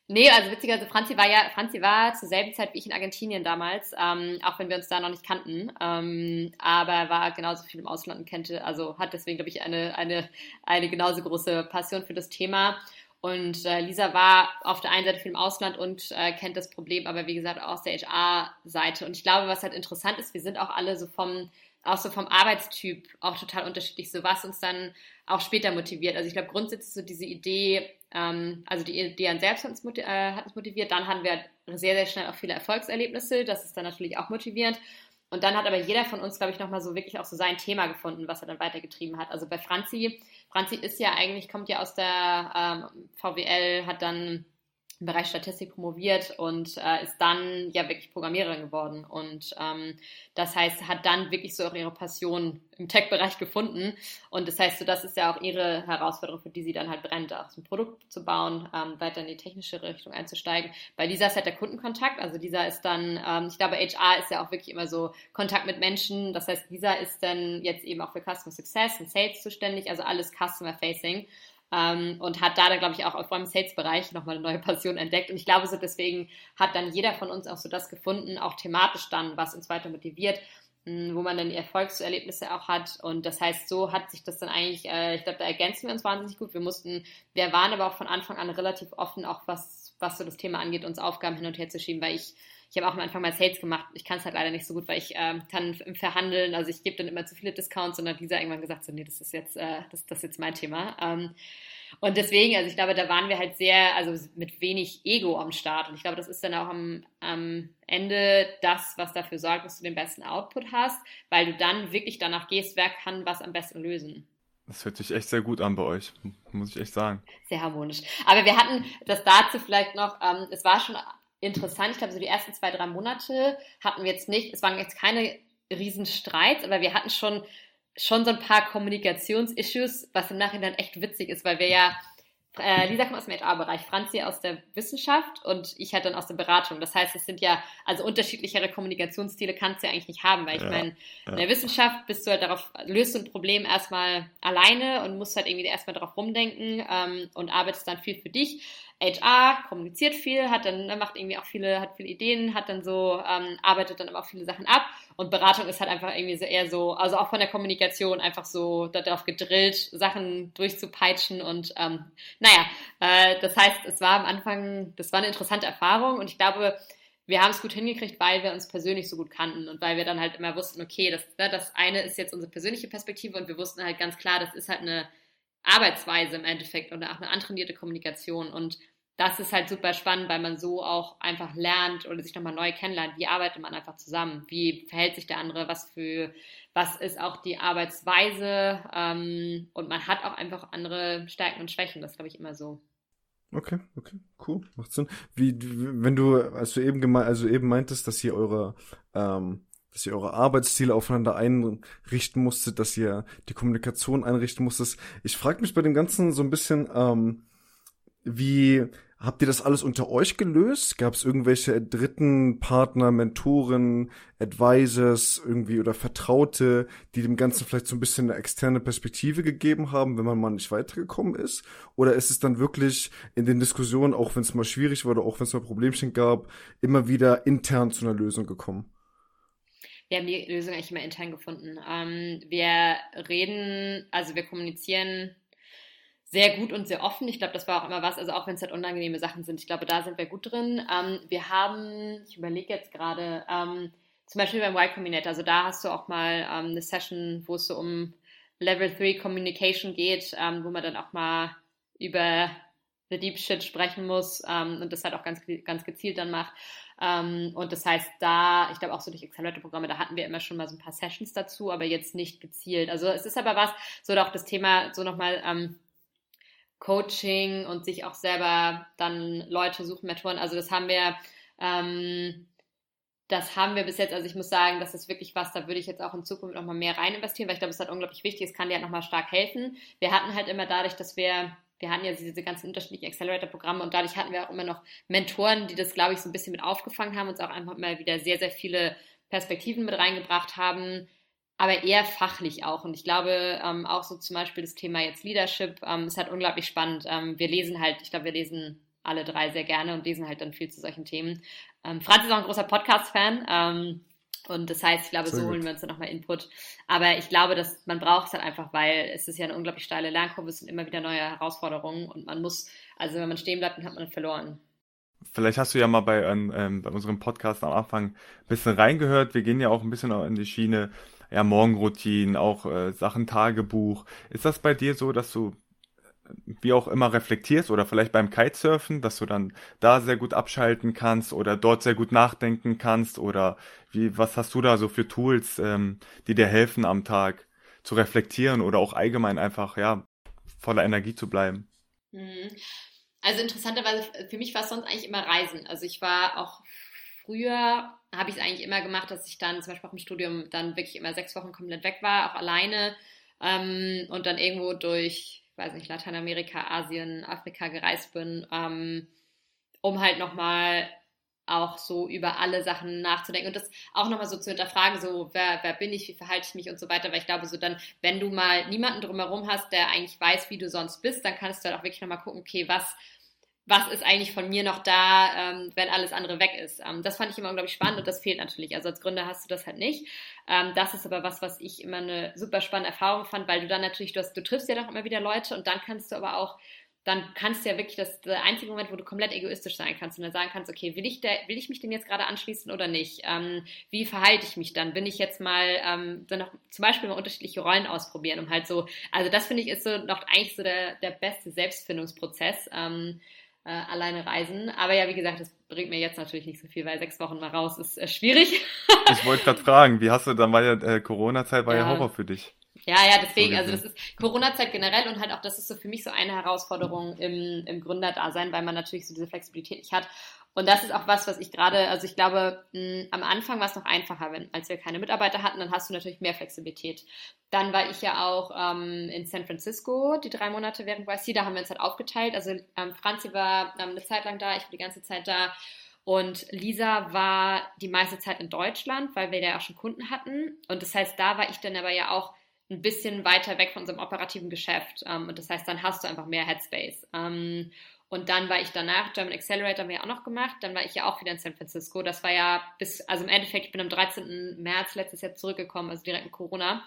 nee, also witzigerweise, Franzi war ja, Franzi war zur selben Zeit wie ich in Argentinien damals, ähm, auch wenn wir uns da noch nicht kannten, ähm, aber war genauso viel im Ausland und kannte, also hat deswegen, glaube ich, eine, eine, eine genauso große Passion für das Thema. Und äh, Lisa war auf der einen Seite viel im Ausland und äh, kennt das Problem, aber wie gesagt aus der HR-Seite. Und ich glaube, was halt interessant ist, wir sind auch alle so vom auch so vom Arbeitstyp auch total unterschiedlich, so was uns dann auch später motiviert. Also ich glaube grundsätzlich so diese Idee, ähm, also die Idee an selbst hat uns, motiviert, äh, hat uns motiviert, dann haben wir sehr, sehr schnell auch viele Erfolgserlebnisse, das ist dann natürlich auch motivierend. Und dann hat aber jeder von uns, glaube ich, nochmal so wirklich auch so sein Thema gefunden, was er dann weitergetrieben hat. Also bei Franzi, Franzi ist ja eigentlich, kommt ja aus der ähm, VWL, hat dann im Bereich Statistik promoviert und äh, ist dann ja wirklich Programmiererin geworden. Und ähm, das heißt, hat dann wirklich so auch ihre Passion im Tech-Bereich gefunden. Und das heißt, so, das ist ja auch ihre Herausforderung, für die sie dann halt brennt, auch so ein Produkt zu bauen, ähm, weiter in die technische Richtung einzusteigen. Bei Lisa ist halt der Kundenkontakt. Also Lisa ist dann, ähm, ich glaube, HR ist ja auch wirklich immer so Kontakt mit Menschen. Das heißt, Lisa ist dann jetzt eben auch für Customer Success und Sales zuständig, also alles Customer Facing. Ähm, und hat da dann, glaube ich, auch vor allem im Sales-Bereich nochmal eine neue Passion entdeckt. Und ich glaube, so deswegen hat dann jeder von uns auch so das gefunden, auch thematisch dann, was uns weiter motiviert, mh, wo man dann Erfolgserlebnisse auch hat. Und das heißt, so hat sich das dann eigentlich, äh, ich glaube, da ergänzen wir uns wahnsinnig gut. Wir mussten, wir waren aber auch von Anfang an relativ offen, auch was was so das Thema angeht, uns Aufgaben hin und her zu schieben, weil ich ich habe auch am Anfang mal Sales gemacht. Ich kann es halt leider nicht so gut, weil ich ähm, kann im Verhandeln, also ich gebe dann immer zu viele Discounts und dann hat Lisa irgendwann gesagt, so nee, das ist jetzt, äh, das, das ist jetzt mein Thema. Ähm, und deswegen, also ich glaube, da waren wir halt sehr, also mit wenig Ego am Start. Und ich glaube, das ist dann auch am, am Ende das, was dafür sorgt, dass du den besten Output hast, weil du dann wirklich danach gehst, wer kann was am besten lösen. Das hört sich echt sehr gut an bei euch, muss ich echt sagen. Sehr harmonisch. Aber wir hatten das dazu vielleicht noch, ähm, es war schon interessant. Ich glaube, so die ersten zwei, drei Monate hatten wir jetzt nicht, es waren jetzt keine Riesenstreits, aber wir hatten schon, schon so ein paar Kommunikationsissues, was im Nachhinein echt witzig ist, weil wir ja äh, Lisa kommt aus dem HR-Bereich, Franzi aus der Wissenschaft und ich halt dann aus der Beratung. Das heißt, es sind ja, also unterschiedlichere Kommunikationsstile kannst du ja eigentlich nicht haben, weil ich ja, meine, in der Wissenschaft bist du halt darauf, löst du ein Problem erstmal alleine und musst halt irgendwie erstmal darauf rumdenken ähm, und arbeitest dann viel für dich. HR kommuniziert viel, hat dann, ne, macht irgendwie auch viele, hat viele Ideen, hat dann so, ähm, arbeitet dann aber auch viele Sachen ab. Und Beratung ist halt einfach irgendwie so eher so, also auch von der Kommunikation einfach so darauf gedrillt, Sachen durchzupeitschen. Und ähm, naja, äh, das heißt, es war am Anfang, das war eine interessante Erfahrung und ich glaube, wir haben es gut hingekriegt, weil wir uns persönlich so gut kannten und weil wir dann halt immer wussten, okay, das, ne, das eine ist jetzt unsere persönliche Perspektive und wir wussten halt ganz klar, das ist halt eine Arbeitsweise im Endeffekt und auch eine antrainierte Kommunikation. Und das ist halt super spannend, weil man so auch einfach lernt oder sich nochmal neu kennenlernt. Wie arbeitet man einfach zusammen? Wie verhält sich der andere? Was für, was ist auch die Arbeitsweise? Ähm, und man hat auch einfach andere Stärken und Schwächen. Das glaube ich immer so. Okay, okay, cool, macht Sinn. Wie, wenn du, als du eben gemeint, also eben meintest, dass ihr eure, ähm, dass ihr eure Arbeitsziele aufeinander einrichten musstet, dass ihr die Kommunikation einrichten musstet. Ich frage mich bei dem Ganzen so ein bisschen, ähm, wie habt ihr das alles unter euch gelöst? Gab es irgendwelche dritten Partner, Mentoren, Advisors irgendwie oder Vertraute, die dem Ganzen vielleicht so ein bisschen eine externe Perspektive gegeben haben, wenn man mal nicht weitergekommen ist? Oder ist es dann wirklich in den Diskussionen, auch wenn es mal schwierig war oder auch wenn es mal Problemchen gab, immer wieder intern zu einer Lösung gekommen? wir haben die Lösung eigentlich immer intern gefunden. Ähm, wir reden, also wir kommunizieren sehr gut und sehr offen. Ich glaube, das war auch immer was, also auch wenn es halt unangenehme Sachen sind. Ich glaube, da sind wir gut drin. Ähm, wir haben, ich überlege jetzt gerade, ähm, zum Beispiel beim Y Combinator, also da hast du auch mal ähm, eine Session, wo es so um Level 3 Communication geht, ähm, wo man dann auch mal über the Deep Shit sprechen muss ähm, und das halt auch ganz, ganz gezielt dann macht. Ähm, und das heißt, da, ich glaube auch so durch Accelerator-Programme, da hatten wir immer schon mal so ein paar Sessions dazu, aber jetzt nicht gezielt. Also es ist aber was, so auch das Thema, so nochmal, Coaching und sich auch selber dann Leute suchen, Mentoren. Also das haben wir, ähm, das haben wir bis jetzt, also ich muss sagen, das ist wirklich was, da würde ich jetzt auch in Zukunft nochmal mehr rein investieren, weil ich glaube, es ist halt unglaublich wichtig, es kann dir halt nochmal stark helfen. Wir hatten halt immer dadurch, dass wir, wir hatten ja diese ganzen unterschiedlichen Accelerator-Programme und dadurch hatten wir auch immer noch Mentoren, die das, glaube ich, so ein bisschen mit aufgefangen haben, uns auch einfach mal wieder sehr, sehr viele Perspektiven mit reingebracht haben, aber eher fachlich auch. Und ich glaube, ähm, auch so zum Beispiel das Thema jetzt Leadership ähm, ist halt unglaublich spannend. Ähm, wir lesen halt, ich glaube, wir lesen alle drei sehr gerne und lesen halt dann viel zu solchen Themen. Ähm, Franz ist auch ein großer Podcast-Fan. Ähm, und das heißt, ich glaube, so holen wir uns dann nochmal Input. Aber ich glaube, dass man braucht es halt einfach, weil es ist ja eine unglaublich steile Lernkurve, es sind immer wieder neue Herausforderungen und man muss, also wenn man stehen bleibt, dann hat man verloren. Vielleicht hast du ja mal bei, ähm, bei unserem Podcast am Anfang ein bisschen reingehört. Wir gehen ja auch ein bisschen in die Schiene ja, Morgenroutinen, auch äh, Sachen Tagebuch. Ist das bei dir so, dass du wie auch immer reflektierst oder vielleicht beim Kitesurfen, dass du dann da sehr gut abschalten kannst oder dort sehr gut nachdenken kannst oder wie, was hast du da so für Tools, ähm, die dir helfen am Tag zu reflektieren oder auch allgemein einfach, ja, voller Energie zu bleiben? Mhm. Also interessanterweise, für mich war es sonst eigentlich immer Reisen. Also ich war auch früher habe ich es eigentlich immer gemacht, dass ich dann zum Beispiel auch im Studium dann wirklich immer sechs Wochen komplett weg war, auch alleine ähm, und dann irgendwo durch, weiß nicht, Lateinamerika, Asien, Afrika gereist bin, ähm, um halt nochmal auch so über alle Sachen nachzudenken und das auch nochmal so zu hinterfragen, so wer, wer bin ich, wie verhalte ich mich und so weiter, weil ich glaube, so dann, wenn du mal niemanden drumherum hast, der eigentlich weiß, wie du sonst bist, dann kannst du halt auch wirklich nochmal gucken, okay, was was ist eigentlich von mir noch da, ähm, wenn alles andere weg ist. Ähm, das fand ich immer unglaublich spannend und das fehlt natürlich. Also als Gründer hast du das halt nicht. Ähm, das ist aber was, was ich immer eine super spannende Erfahrung fand, weil du dann natürlich, du, hast, du triffst ja doch immer wieder Leute und dann kannst du aber auch dann kannst du ja wirklich, das der einzige Moment, wo du komplett egoistisch sein kannst und dann sagen kannst, okay, will ich, da, will ich mich denn jetzt gerade anschließen oder nicht? Ähm, wie verhalte ich mich dann? Bin ich jetzt mal, ähm, dann noch zum Beispiel mal unterschiedliche Rollen ausprobieren, um halt so, also das finde ich ist so noch eigentlich so der, der beste Selbstfindungsprozess. Äh, alleine reisen. Aber ja, wie gesagt, das bringt mir jetzt natürlich nicht so viel, weil sechs Wochen mal raus ist äh, schwierig. ich wollte gerade fragen, wie hast du, dann war ja äh, Corona-Zeit, war ja. ja Horror für dich. Ja, ja, deswegen, also das ist Corona-Zeit generell und halt auch, das ist so für mich so eine Herausforderung im, im Gründerdasein, weil man natürlich so diese Flexibilität nicht hat. Und das ist auch was, was ich gerade, also ich glaube, mh, am Anfang war es noch einfacher, wenn, als wir keine Mitarbeiter hatten, dann hast du natürlich mehr Flexibilität. Dann war ich ja auch ähm, in San Francisco, die drei Monate während YC, da haben wir uns halt aufgeteilt. Also ähm, Franzi war ähm, eine Zeit lang da, ich war die ganze Zeit da. Und Lisa war die meiste Zeit in Deutschland, weil wir ja auch schon Kunden hatten. Und das heißt, da war ich dann aber ja auch ein bisschen weiter weg von unserem operativen Geschäft. Ähm, und das heißt, dann hast du einfach mehr Headspace. Und dann war ich danach, German Accelerator haben wir ja auch noch gemacht, dann war ich ja auch wieder in San Francisco. Das war ja bis, also im Endeffekt, ich bin am 13. März letztes Jahr zurückgekommen, also direkt mit Corona.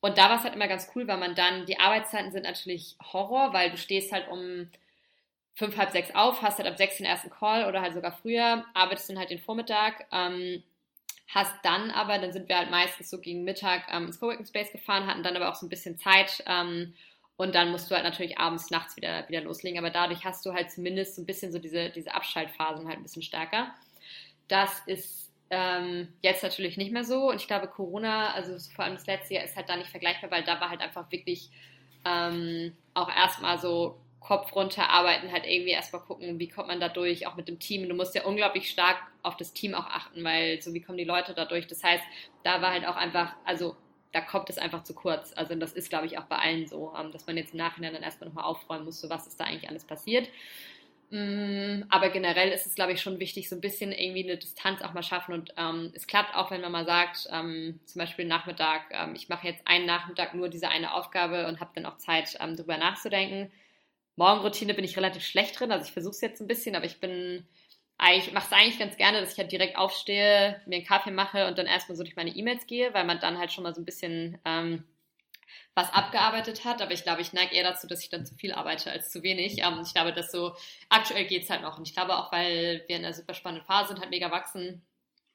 Und da war es halt immer ganz cool, weil man dann, die Arbeitszeiten sind natürlich Horror, weil du stehst halt um fünf, halb sechs auf, hast halt ab sechs den ersten Call oder halt sogar früher, arbeitest dann halt den Vormittag, ähm, hast dann aber, dann sind wir halt meistens so gegen Mittag ähm, ins Coworking Space gefahren, hatten dann aber auch so ein bisschen Zeit, ähm, und dann musst du halt natürlich abends, nachts wieder, wieder loslegen. Aber dadurch hast du halt zumindest so ein bisschen so diese, diese Abschaltphasen halt ein bisschen stärker. Das ist ähm, jetzt natürlich nicht mehr so. Und ich glaube, Corona, also vor allem das letzte Jahr, ist halt da nicht vergleichbar, weil da war halt einfach wirklich ähm, auch erstmal so Kopf runter arbeiten, halt irgendwie erstmal gucken, wie kommt man da durch, auch mit dem Team. Du musst ja unglaublich stark auf das Team auch achten, weil so wie kommen die Leute da durch. Das heißt, da war halt auch einfach, also da kommt es einfach zu kurz. Also das ist, glaube ich, auch bei allen so, ähm, dass man jetzt im Nachhinein dann erstmal nochmal aufräumen muss, so was ist da eigentlich alles passiert. Mm, aber generell ist es, glaube ich, schon wichtig, so ein bisschen irgendwie eine Distanz auch mal schaffen. Und ähm, es klappt auch, wenn man mal sagt, ähm, zum Beispiel Nachmittag, ähm, ich mache jetzt einen Nachmittag nur diese eine Aufgabe und habe dann auch Zeit, ähm, darüber nachzudenken. Morgenroutine bin ich relativ schlecht drin, also ich versuche es jetzt ein bisschen, aber ich bin ich mache es eigentlich ganz gerne, dass ich halt direkt aufstehe, mir einen Kaffee mache und dann erstmal so durch meine E-Mails gehe, weil man dann halt schon mal so ein bisschen ähm, was abgearbeitet hat. Aber ich glaube, ich neige eher dazu, dass ich dann zu viel arbeite als zu wenig. Ähm, ich glaube, dass so aktuell geht es halt noch. Und ich glaube auch, weil wir in einer super spannenden Phase sind, halt mega wachsen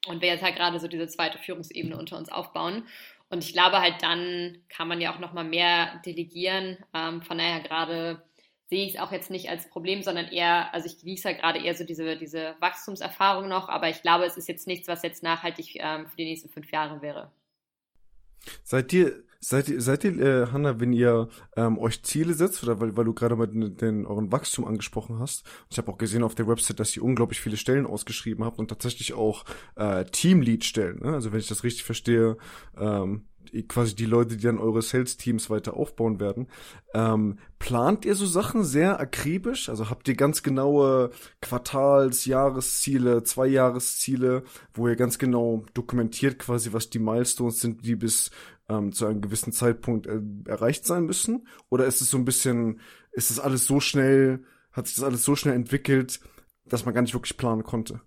und wir jetzt halt gerade so diese zweite Führungsebene unter uns aufbauen. Und ich glaube halt, dann kann man ja auch noch mal mehr delegieren. Ähm, von daher gerade sehe ich es auch jetzt nicht als Problem, sondern eher, also ich genieße halt gerade eher so diese, diese Wachstumserfahrung noch, aber ich glaube, es ist jetzt nichts, was jetzt nachhaltig ähm, für die nächsten fünf Jahre wäre. Seid ihr, seid ihr, seid ihr, äh, Hanna, wenn ihr ähm, euch Ziele setzt, oder weil, weil du gerade mal den, den euren Wachstum angesprochen hast, ich habe auch gesehen auf der Website, dass ihr unglaublich viele Stellen ausgeschrieben habt und tatsächlich auch äh, Teamlead-Stellen, ne? Also wenn ich das richtig verstehe, ähm, quasi die Leute, die dann eure Sales-Teams weiter aufbauen werden. Ähm, plant ihr so Sachen sehr akribisch? Also habt ihr ganz genaue Quartals-, Jahresziele, Zwei-Jahresziele, wo ihr ganz genau dokumentiert quasi, was die Milestones sind, die bis ähm, zu einem gewissen Zeitpunkt äh, erreicht sein müssen? Oder ist es so ein bisschen, ist das alles so schnell, hat sich das alles so schnell entwickelt, dass man gar nicht wirklich planen konnte?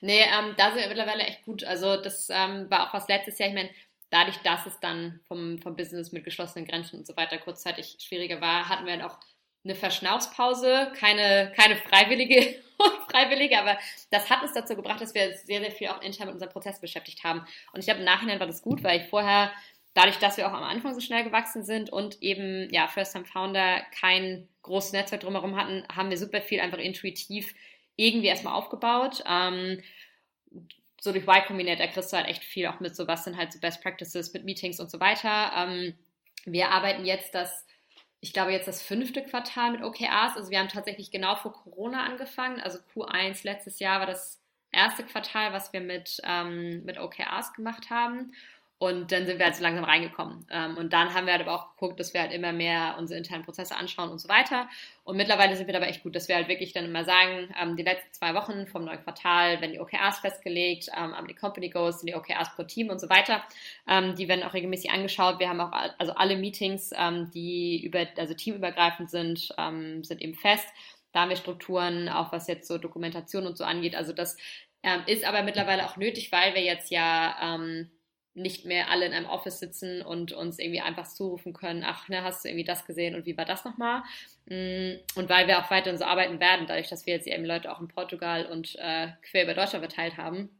Nee, ähm, da sind wir mittlerweile echt gut. Also das ähm, war auch was letztes Jahr. Ich meine, dadurch, dass es dann vom, vom Business mit geschlossenen Grenzen und so weiter kurzzeitig schwieriger war, hatten wir dann auch eine Verschnaufspause, keine, keine freiwillige, freiwillige, aber das hat uns dazu gebracht, dass wir sehr, sehr viel auch intern mit unserem Prozess beschäftigt haben. Und ich glaube, im Nachhinein war das gut, weil ich vorher, dadurch, dass wir auch am Anfang so schnell gewachsen sind und eben, ja, First-Time-Founder kein großes Netzwerk drumherum hatten, haben wir super viel einfach intuitiv irgendwie erstmal aufgebaut. Ähm, so durch Y Combinator kriegst du halt echt viel auch mit so, was sind halt so Best Practices mit Meetings und so weiter. Ähm, wir arbeiten jetzt das, ich glaube jetzt das fünfte Quartal mit OKRs. Also wir haben tatsächlich genau vor Corona angefangen. Also Q1 letztes Jahr war das erste Quartal, was wir mit, ähm, mit OKRs gemacht haben. Und dann sind wir halt so langsam reingekommen. Ähm, und dann haben wir halt aber auch geguckt, dass wir halt immer mehr unsere internen Prozesse anschauen und so weiter. Und mittlerweile sind wir dabei echt gut, dass wir halt wirklich dann immer sagen, ähm, die letzten zwei Wochen vom neuen Quartal werden die OKRs festgelegt, ähm, die Company Goals sind die OKRs pro Team und so weiter. die werden auch regelmäßig angeschaut. Wir haben auch also alle Meetings, die über, also teamübergreifend sind, sind eben fest. Da haben wir Strukturen, auch was jetzt so Dokumentation und so angeht. Also das ist aber mittlerweile auch nötig, weil wir jetzt ja nicht mehr alle in einem Office sitzen und uns irgendwie einfach zurufen können, ach, ne, hast du irgendwie das gesehen und wie war das nochmal? Mm, und weil wir auch weiterhin so arbeiten werden, dadurch, dass wir jetzt eben Leute auch in Portugal und äh, quer über Deutschland verteilt haben,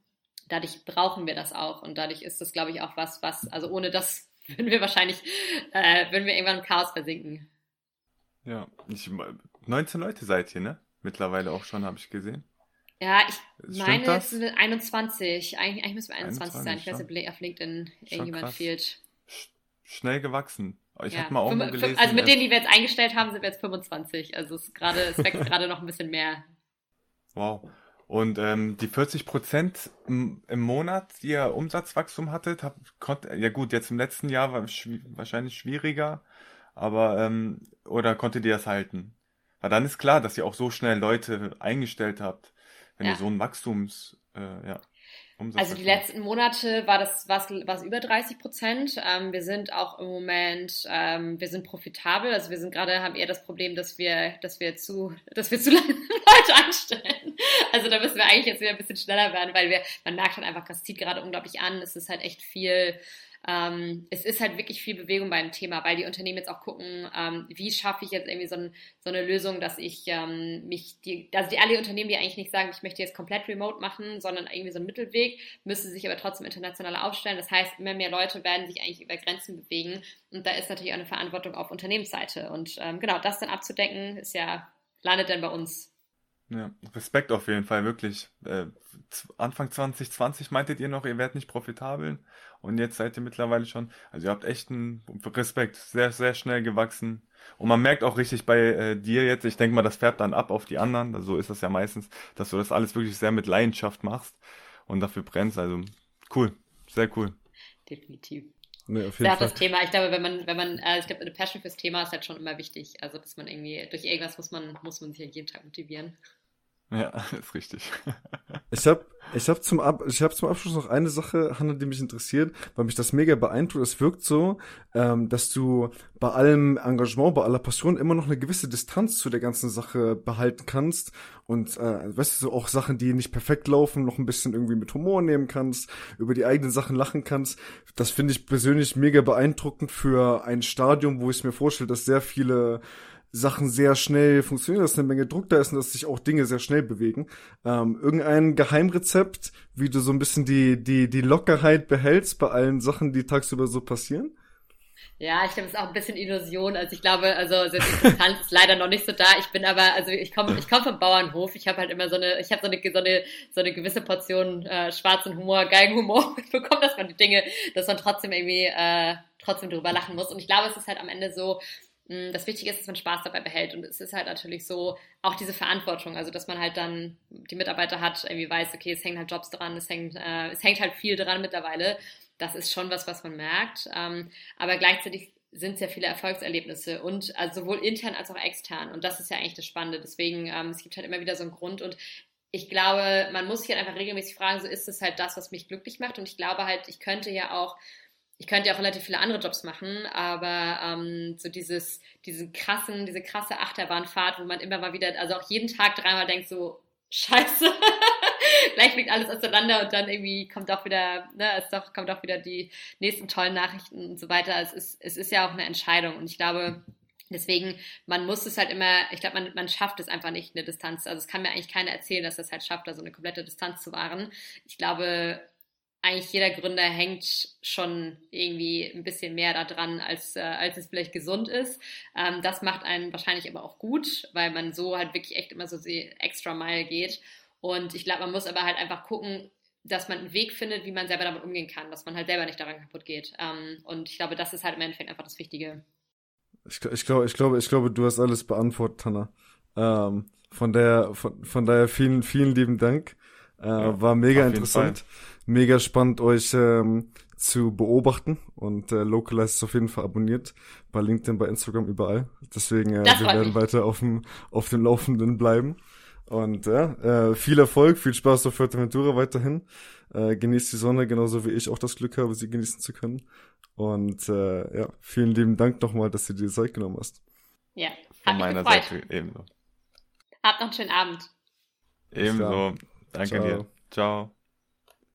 dadurch brauchen wir das auch und dadurch ist das, glaube ich, auch was, was, also ohne das würden wir wahrscheinlich, äh, würden wir irgendwann im Chaos versinken. Ja, ich, 19 Leute seid ihr, ne? Mittlerweile auch schon, habe ich gesehen. Ja, ich Stimmt meine, das? es sind 21. Eigentlich, eigentlich müssen wir 21, 21 sein. Ich weiß nicht, auf LinkedIn irgendjemand fehlt. Schnell gewachsen. Ich ja. habe mal auch mal gelesen. Also mit denen, die wir jetzt eingestellt haben, sind wir jetzt 25. Also es, grade, es wächst gerade noch ein bisschen mehr. Wow. Und ähm, die 40 Prozent im, Monat, die ihr Umsatzwachstum hattet, hab, konnt, ja gut, jetzt im letzten Jahr war es schw wahrscheinlich schwieriger, aber ähm, oder konntet ihr das halten? Weil dann ist klar, dass ihr auch so schnell Leute eingestellt habt wenn ja. ihr so ein Wachstums, äh, ja, Umsatz Also die letzten Monate war das was was über 30 Prozent. Ähm, wir sind auch im Moment, ähm, wir sind profitabel. Also wir sind gerade haben eher das Problem, dass wir, dass wir zu, dass wir zu lange Leute anstellen. Also da müssen wir eigentlich jetzt wieder ein bisschen schneller werden, weil wir, man merkt halt einfach, das zieht gerade unglaublich an. Es ist halt echt viel ähm, es ist halt wirklich viel Bewegung beim Thema, weil die Unternehmen jetzt auch gucken, ähm, wie schaffe ich jetzt irgendwie so, ein, so eine Lösung, dass ich ähm, mich, die, also die alle Unternehmen, die eigentlich nicht sagen, ich möchte jetzt komplett remote machen, sondern irgendwie so einen Mittelweg, müssen sich aber trotzdem international aufstellen. Das heißt, immer mehr Leute werden sich eigentlich über Grenzen bewegen und da ist natürlich auch eine Verantwortung auf Unternehmensseite. Und ähm, genau, das dann abzudecken, ist ja, landet dann bei uns. Ja, Respekt auf jeden Fall, wirklich. Äh, Anfang 2020 meintet ihr noch, ihr werdet nicht profitabel und jetzt seid ihr mittlerweile schon, also ihr habt echt einen Respekt, sehr, sehr schnell gewachsen. Und man merkt auch richtig bei äh, dir jetzt, ich denke mal, das färbt dann ab auf die anderen, so ist das ja meistens, dass du das alles wirklich sehr mit Leidenschaft machst und dafür brennst. Also cool, sehr cool. Definitiv. Nee, auf jeden Fall. das Thema. Ich glaube, wenn man, wenn man, äh, ich glaube, eine Passion fürs Thema ist halt schon immer wichtig. Also, dass man irgendwie, durch irgendwas muss man, muss man sich ja jeden Tag motivieren. Ja, ist richtig. ich habe ich hab zum, Ab ich hab zum Abschluss noch eine Sache, Hanna, die mich interessiert, weil mich das mega beeindruckt. Es wirkt so, ähm, dass du bei allem Engagement, bei aller Passion immer noch eine gewisse Distanz zu der ganzen Sache behalten kannst und äh, weißt du, so auch Sachen, die nicht perfekt laufen, noch ein bisschen irgendwie mit Humor nehmen kannst, über die eigenen Sachen lachen kannst. Das finde ich persönlich mega beeindruckend für ein Stadium, wo ich mir vorstelle, dass sehr viele Sachen sehr schnell funktionieren, dass eine Menge Druck da ist und dass sich auch Dinge sehr schnell bewegen. Ähm, irgendein Geheimrezept, wie du so ein bisschen die, die, die Lockerheit behältst bei allen Sachen, die tagsüber so passieren? Ja, ich glaube, es ist auch ein bisschen Illusion. Also ich glaube, also Selbstakzeptanz ist leider noch nicht so da. Ich bin aber, also ich komme ich komm vom Bauernhof. Ich habe halt immer so eine, ich habe so eine, so eine, so eine gewisse Portion äh, schwarzen Humor, geilen Humor bekommen, dass man die Dinge, dass man trotzdem irgendwie äh, trotzdem drüber lachen muss. Und ich glaube, es ist halt am Ende so, das Wichtige ist, dass man Spaß dabei behält. Und es ist halt natürlich so, auch diese Verantwortung, also dass man halt dann die Mitarbeiter hat, irgendwie weiß, okay, es hängen halt Jobs dran, es hängt, äh, es hängt halt viel dran mittlerweile. Das ist schon was, was man merkt. Ähm, aber gleichzeitig sind sehr viele Erfolgserlebnisse und also sowohl intern als auch extern. Und das ist ja eigentlich das Spannende. Deswegen, ähm, es gibt halt immer wieder so einen Grund und ich glaube, man muss sich halt einfach regelmäßig fragen, so ist es halt das, was mich glücklich macht. Und ich glaube halt, ich könnte ja auch ich könnte ja auch relativ viele andere Jobs machen, aber ähm, so dieses, diesen krassen, diese krasse Achterbahnfahrt, wo man immer mal wieder, also auch jeden Tag dreimal denkt so, scheiße, gleich fliegt alles auseinander und dann irgendwie kommt auch wieder, ne, es doch, kommt auch wieder die nächsten tollen Nachrichten und so weiter. Es ist, es ist ja auch eine Entscheidung und ich glaube, Deswegen, man muss es halt immer, ich glaube, man, man schafft es einfach nicht, eine Distanz. Also es kann mir eigentlich keiner erzählen, dass es halt schafft, da so eine komplette Distanz zu wahren. Ich glaube, eigentlich jeder Gründer hängt schon irgendwie ein bisschen mehr daran, als, äh, als es vielleicht gesund ist. Ähm, das macht einen wahrscheinlich aber auch gut, weil man so halt wirklich echt immer so extra Mile geht. Und ich glaube, man muss aber halt einfach gucken, dass man einen Weg findet, wie man selber damit umgehen kann, dass man halt selber nicht daran kaputt geht. Ähm, und ich glaube, das ist halt im Endeffekt einfach das Wichtige. Ich, ich glaube, ich glaube, ich glaube, du hast alles beantwortet, Hanna. Ähm, von der, von, von daher vielen, vielen lieben Dank. Äh, ja, war mega interessant. Mega spannend, euch ähm, zu beobachten. Und äh, Localize ist auf jeden Fall abonniert. Bei LinkedIn, bei Instagram, überall. Deswegen, äh, wir werden mich. weiter auf dem, auf dem Laufenden bleiben. Und ja, äh, viel Erfolg, viel Spaß auf Fuerteventura weiterhin. Äh, genießt die Sonne, genauso wie ich auch das Glück habe, sie genießen zu können. Und äh, ja, vielen lieben Dank nochmal, dass du dir die Zeit genommen hast. Ja, von meiner gefreut. Seite ebenso. Habt noch einen schönen Abend. Ebenso. Danke Ciao. dir. Ciao.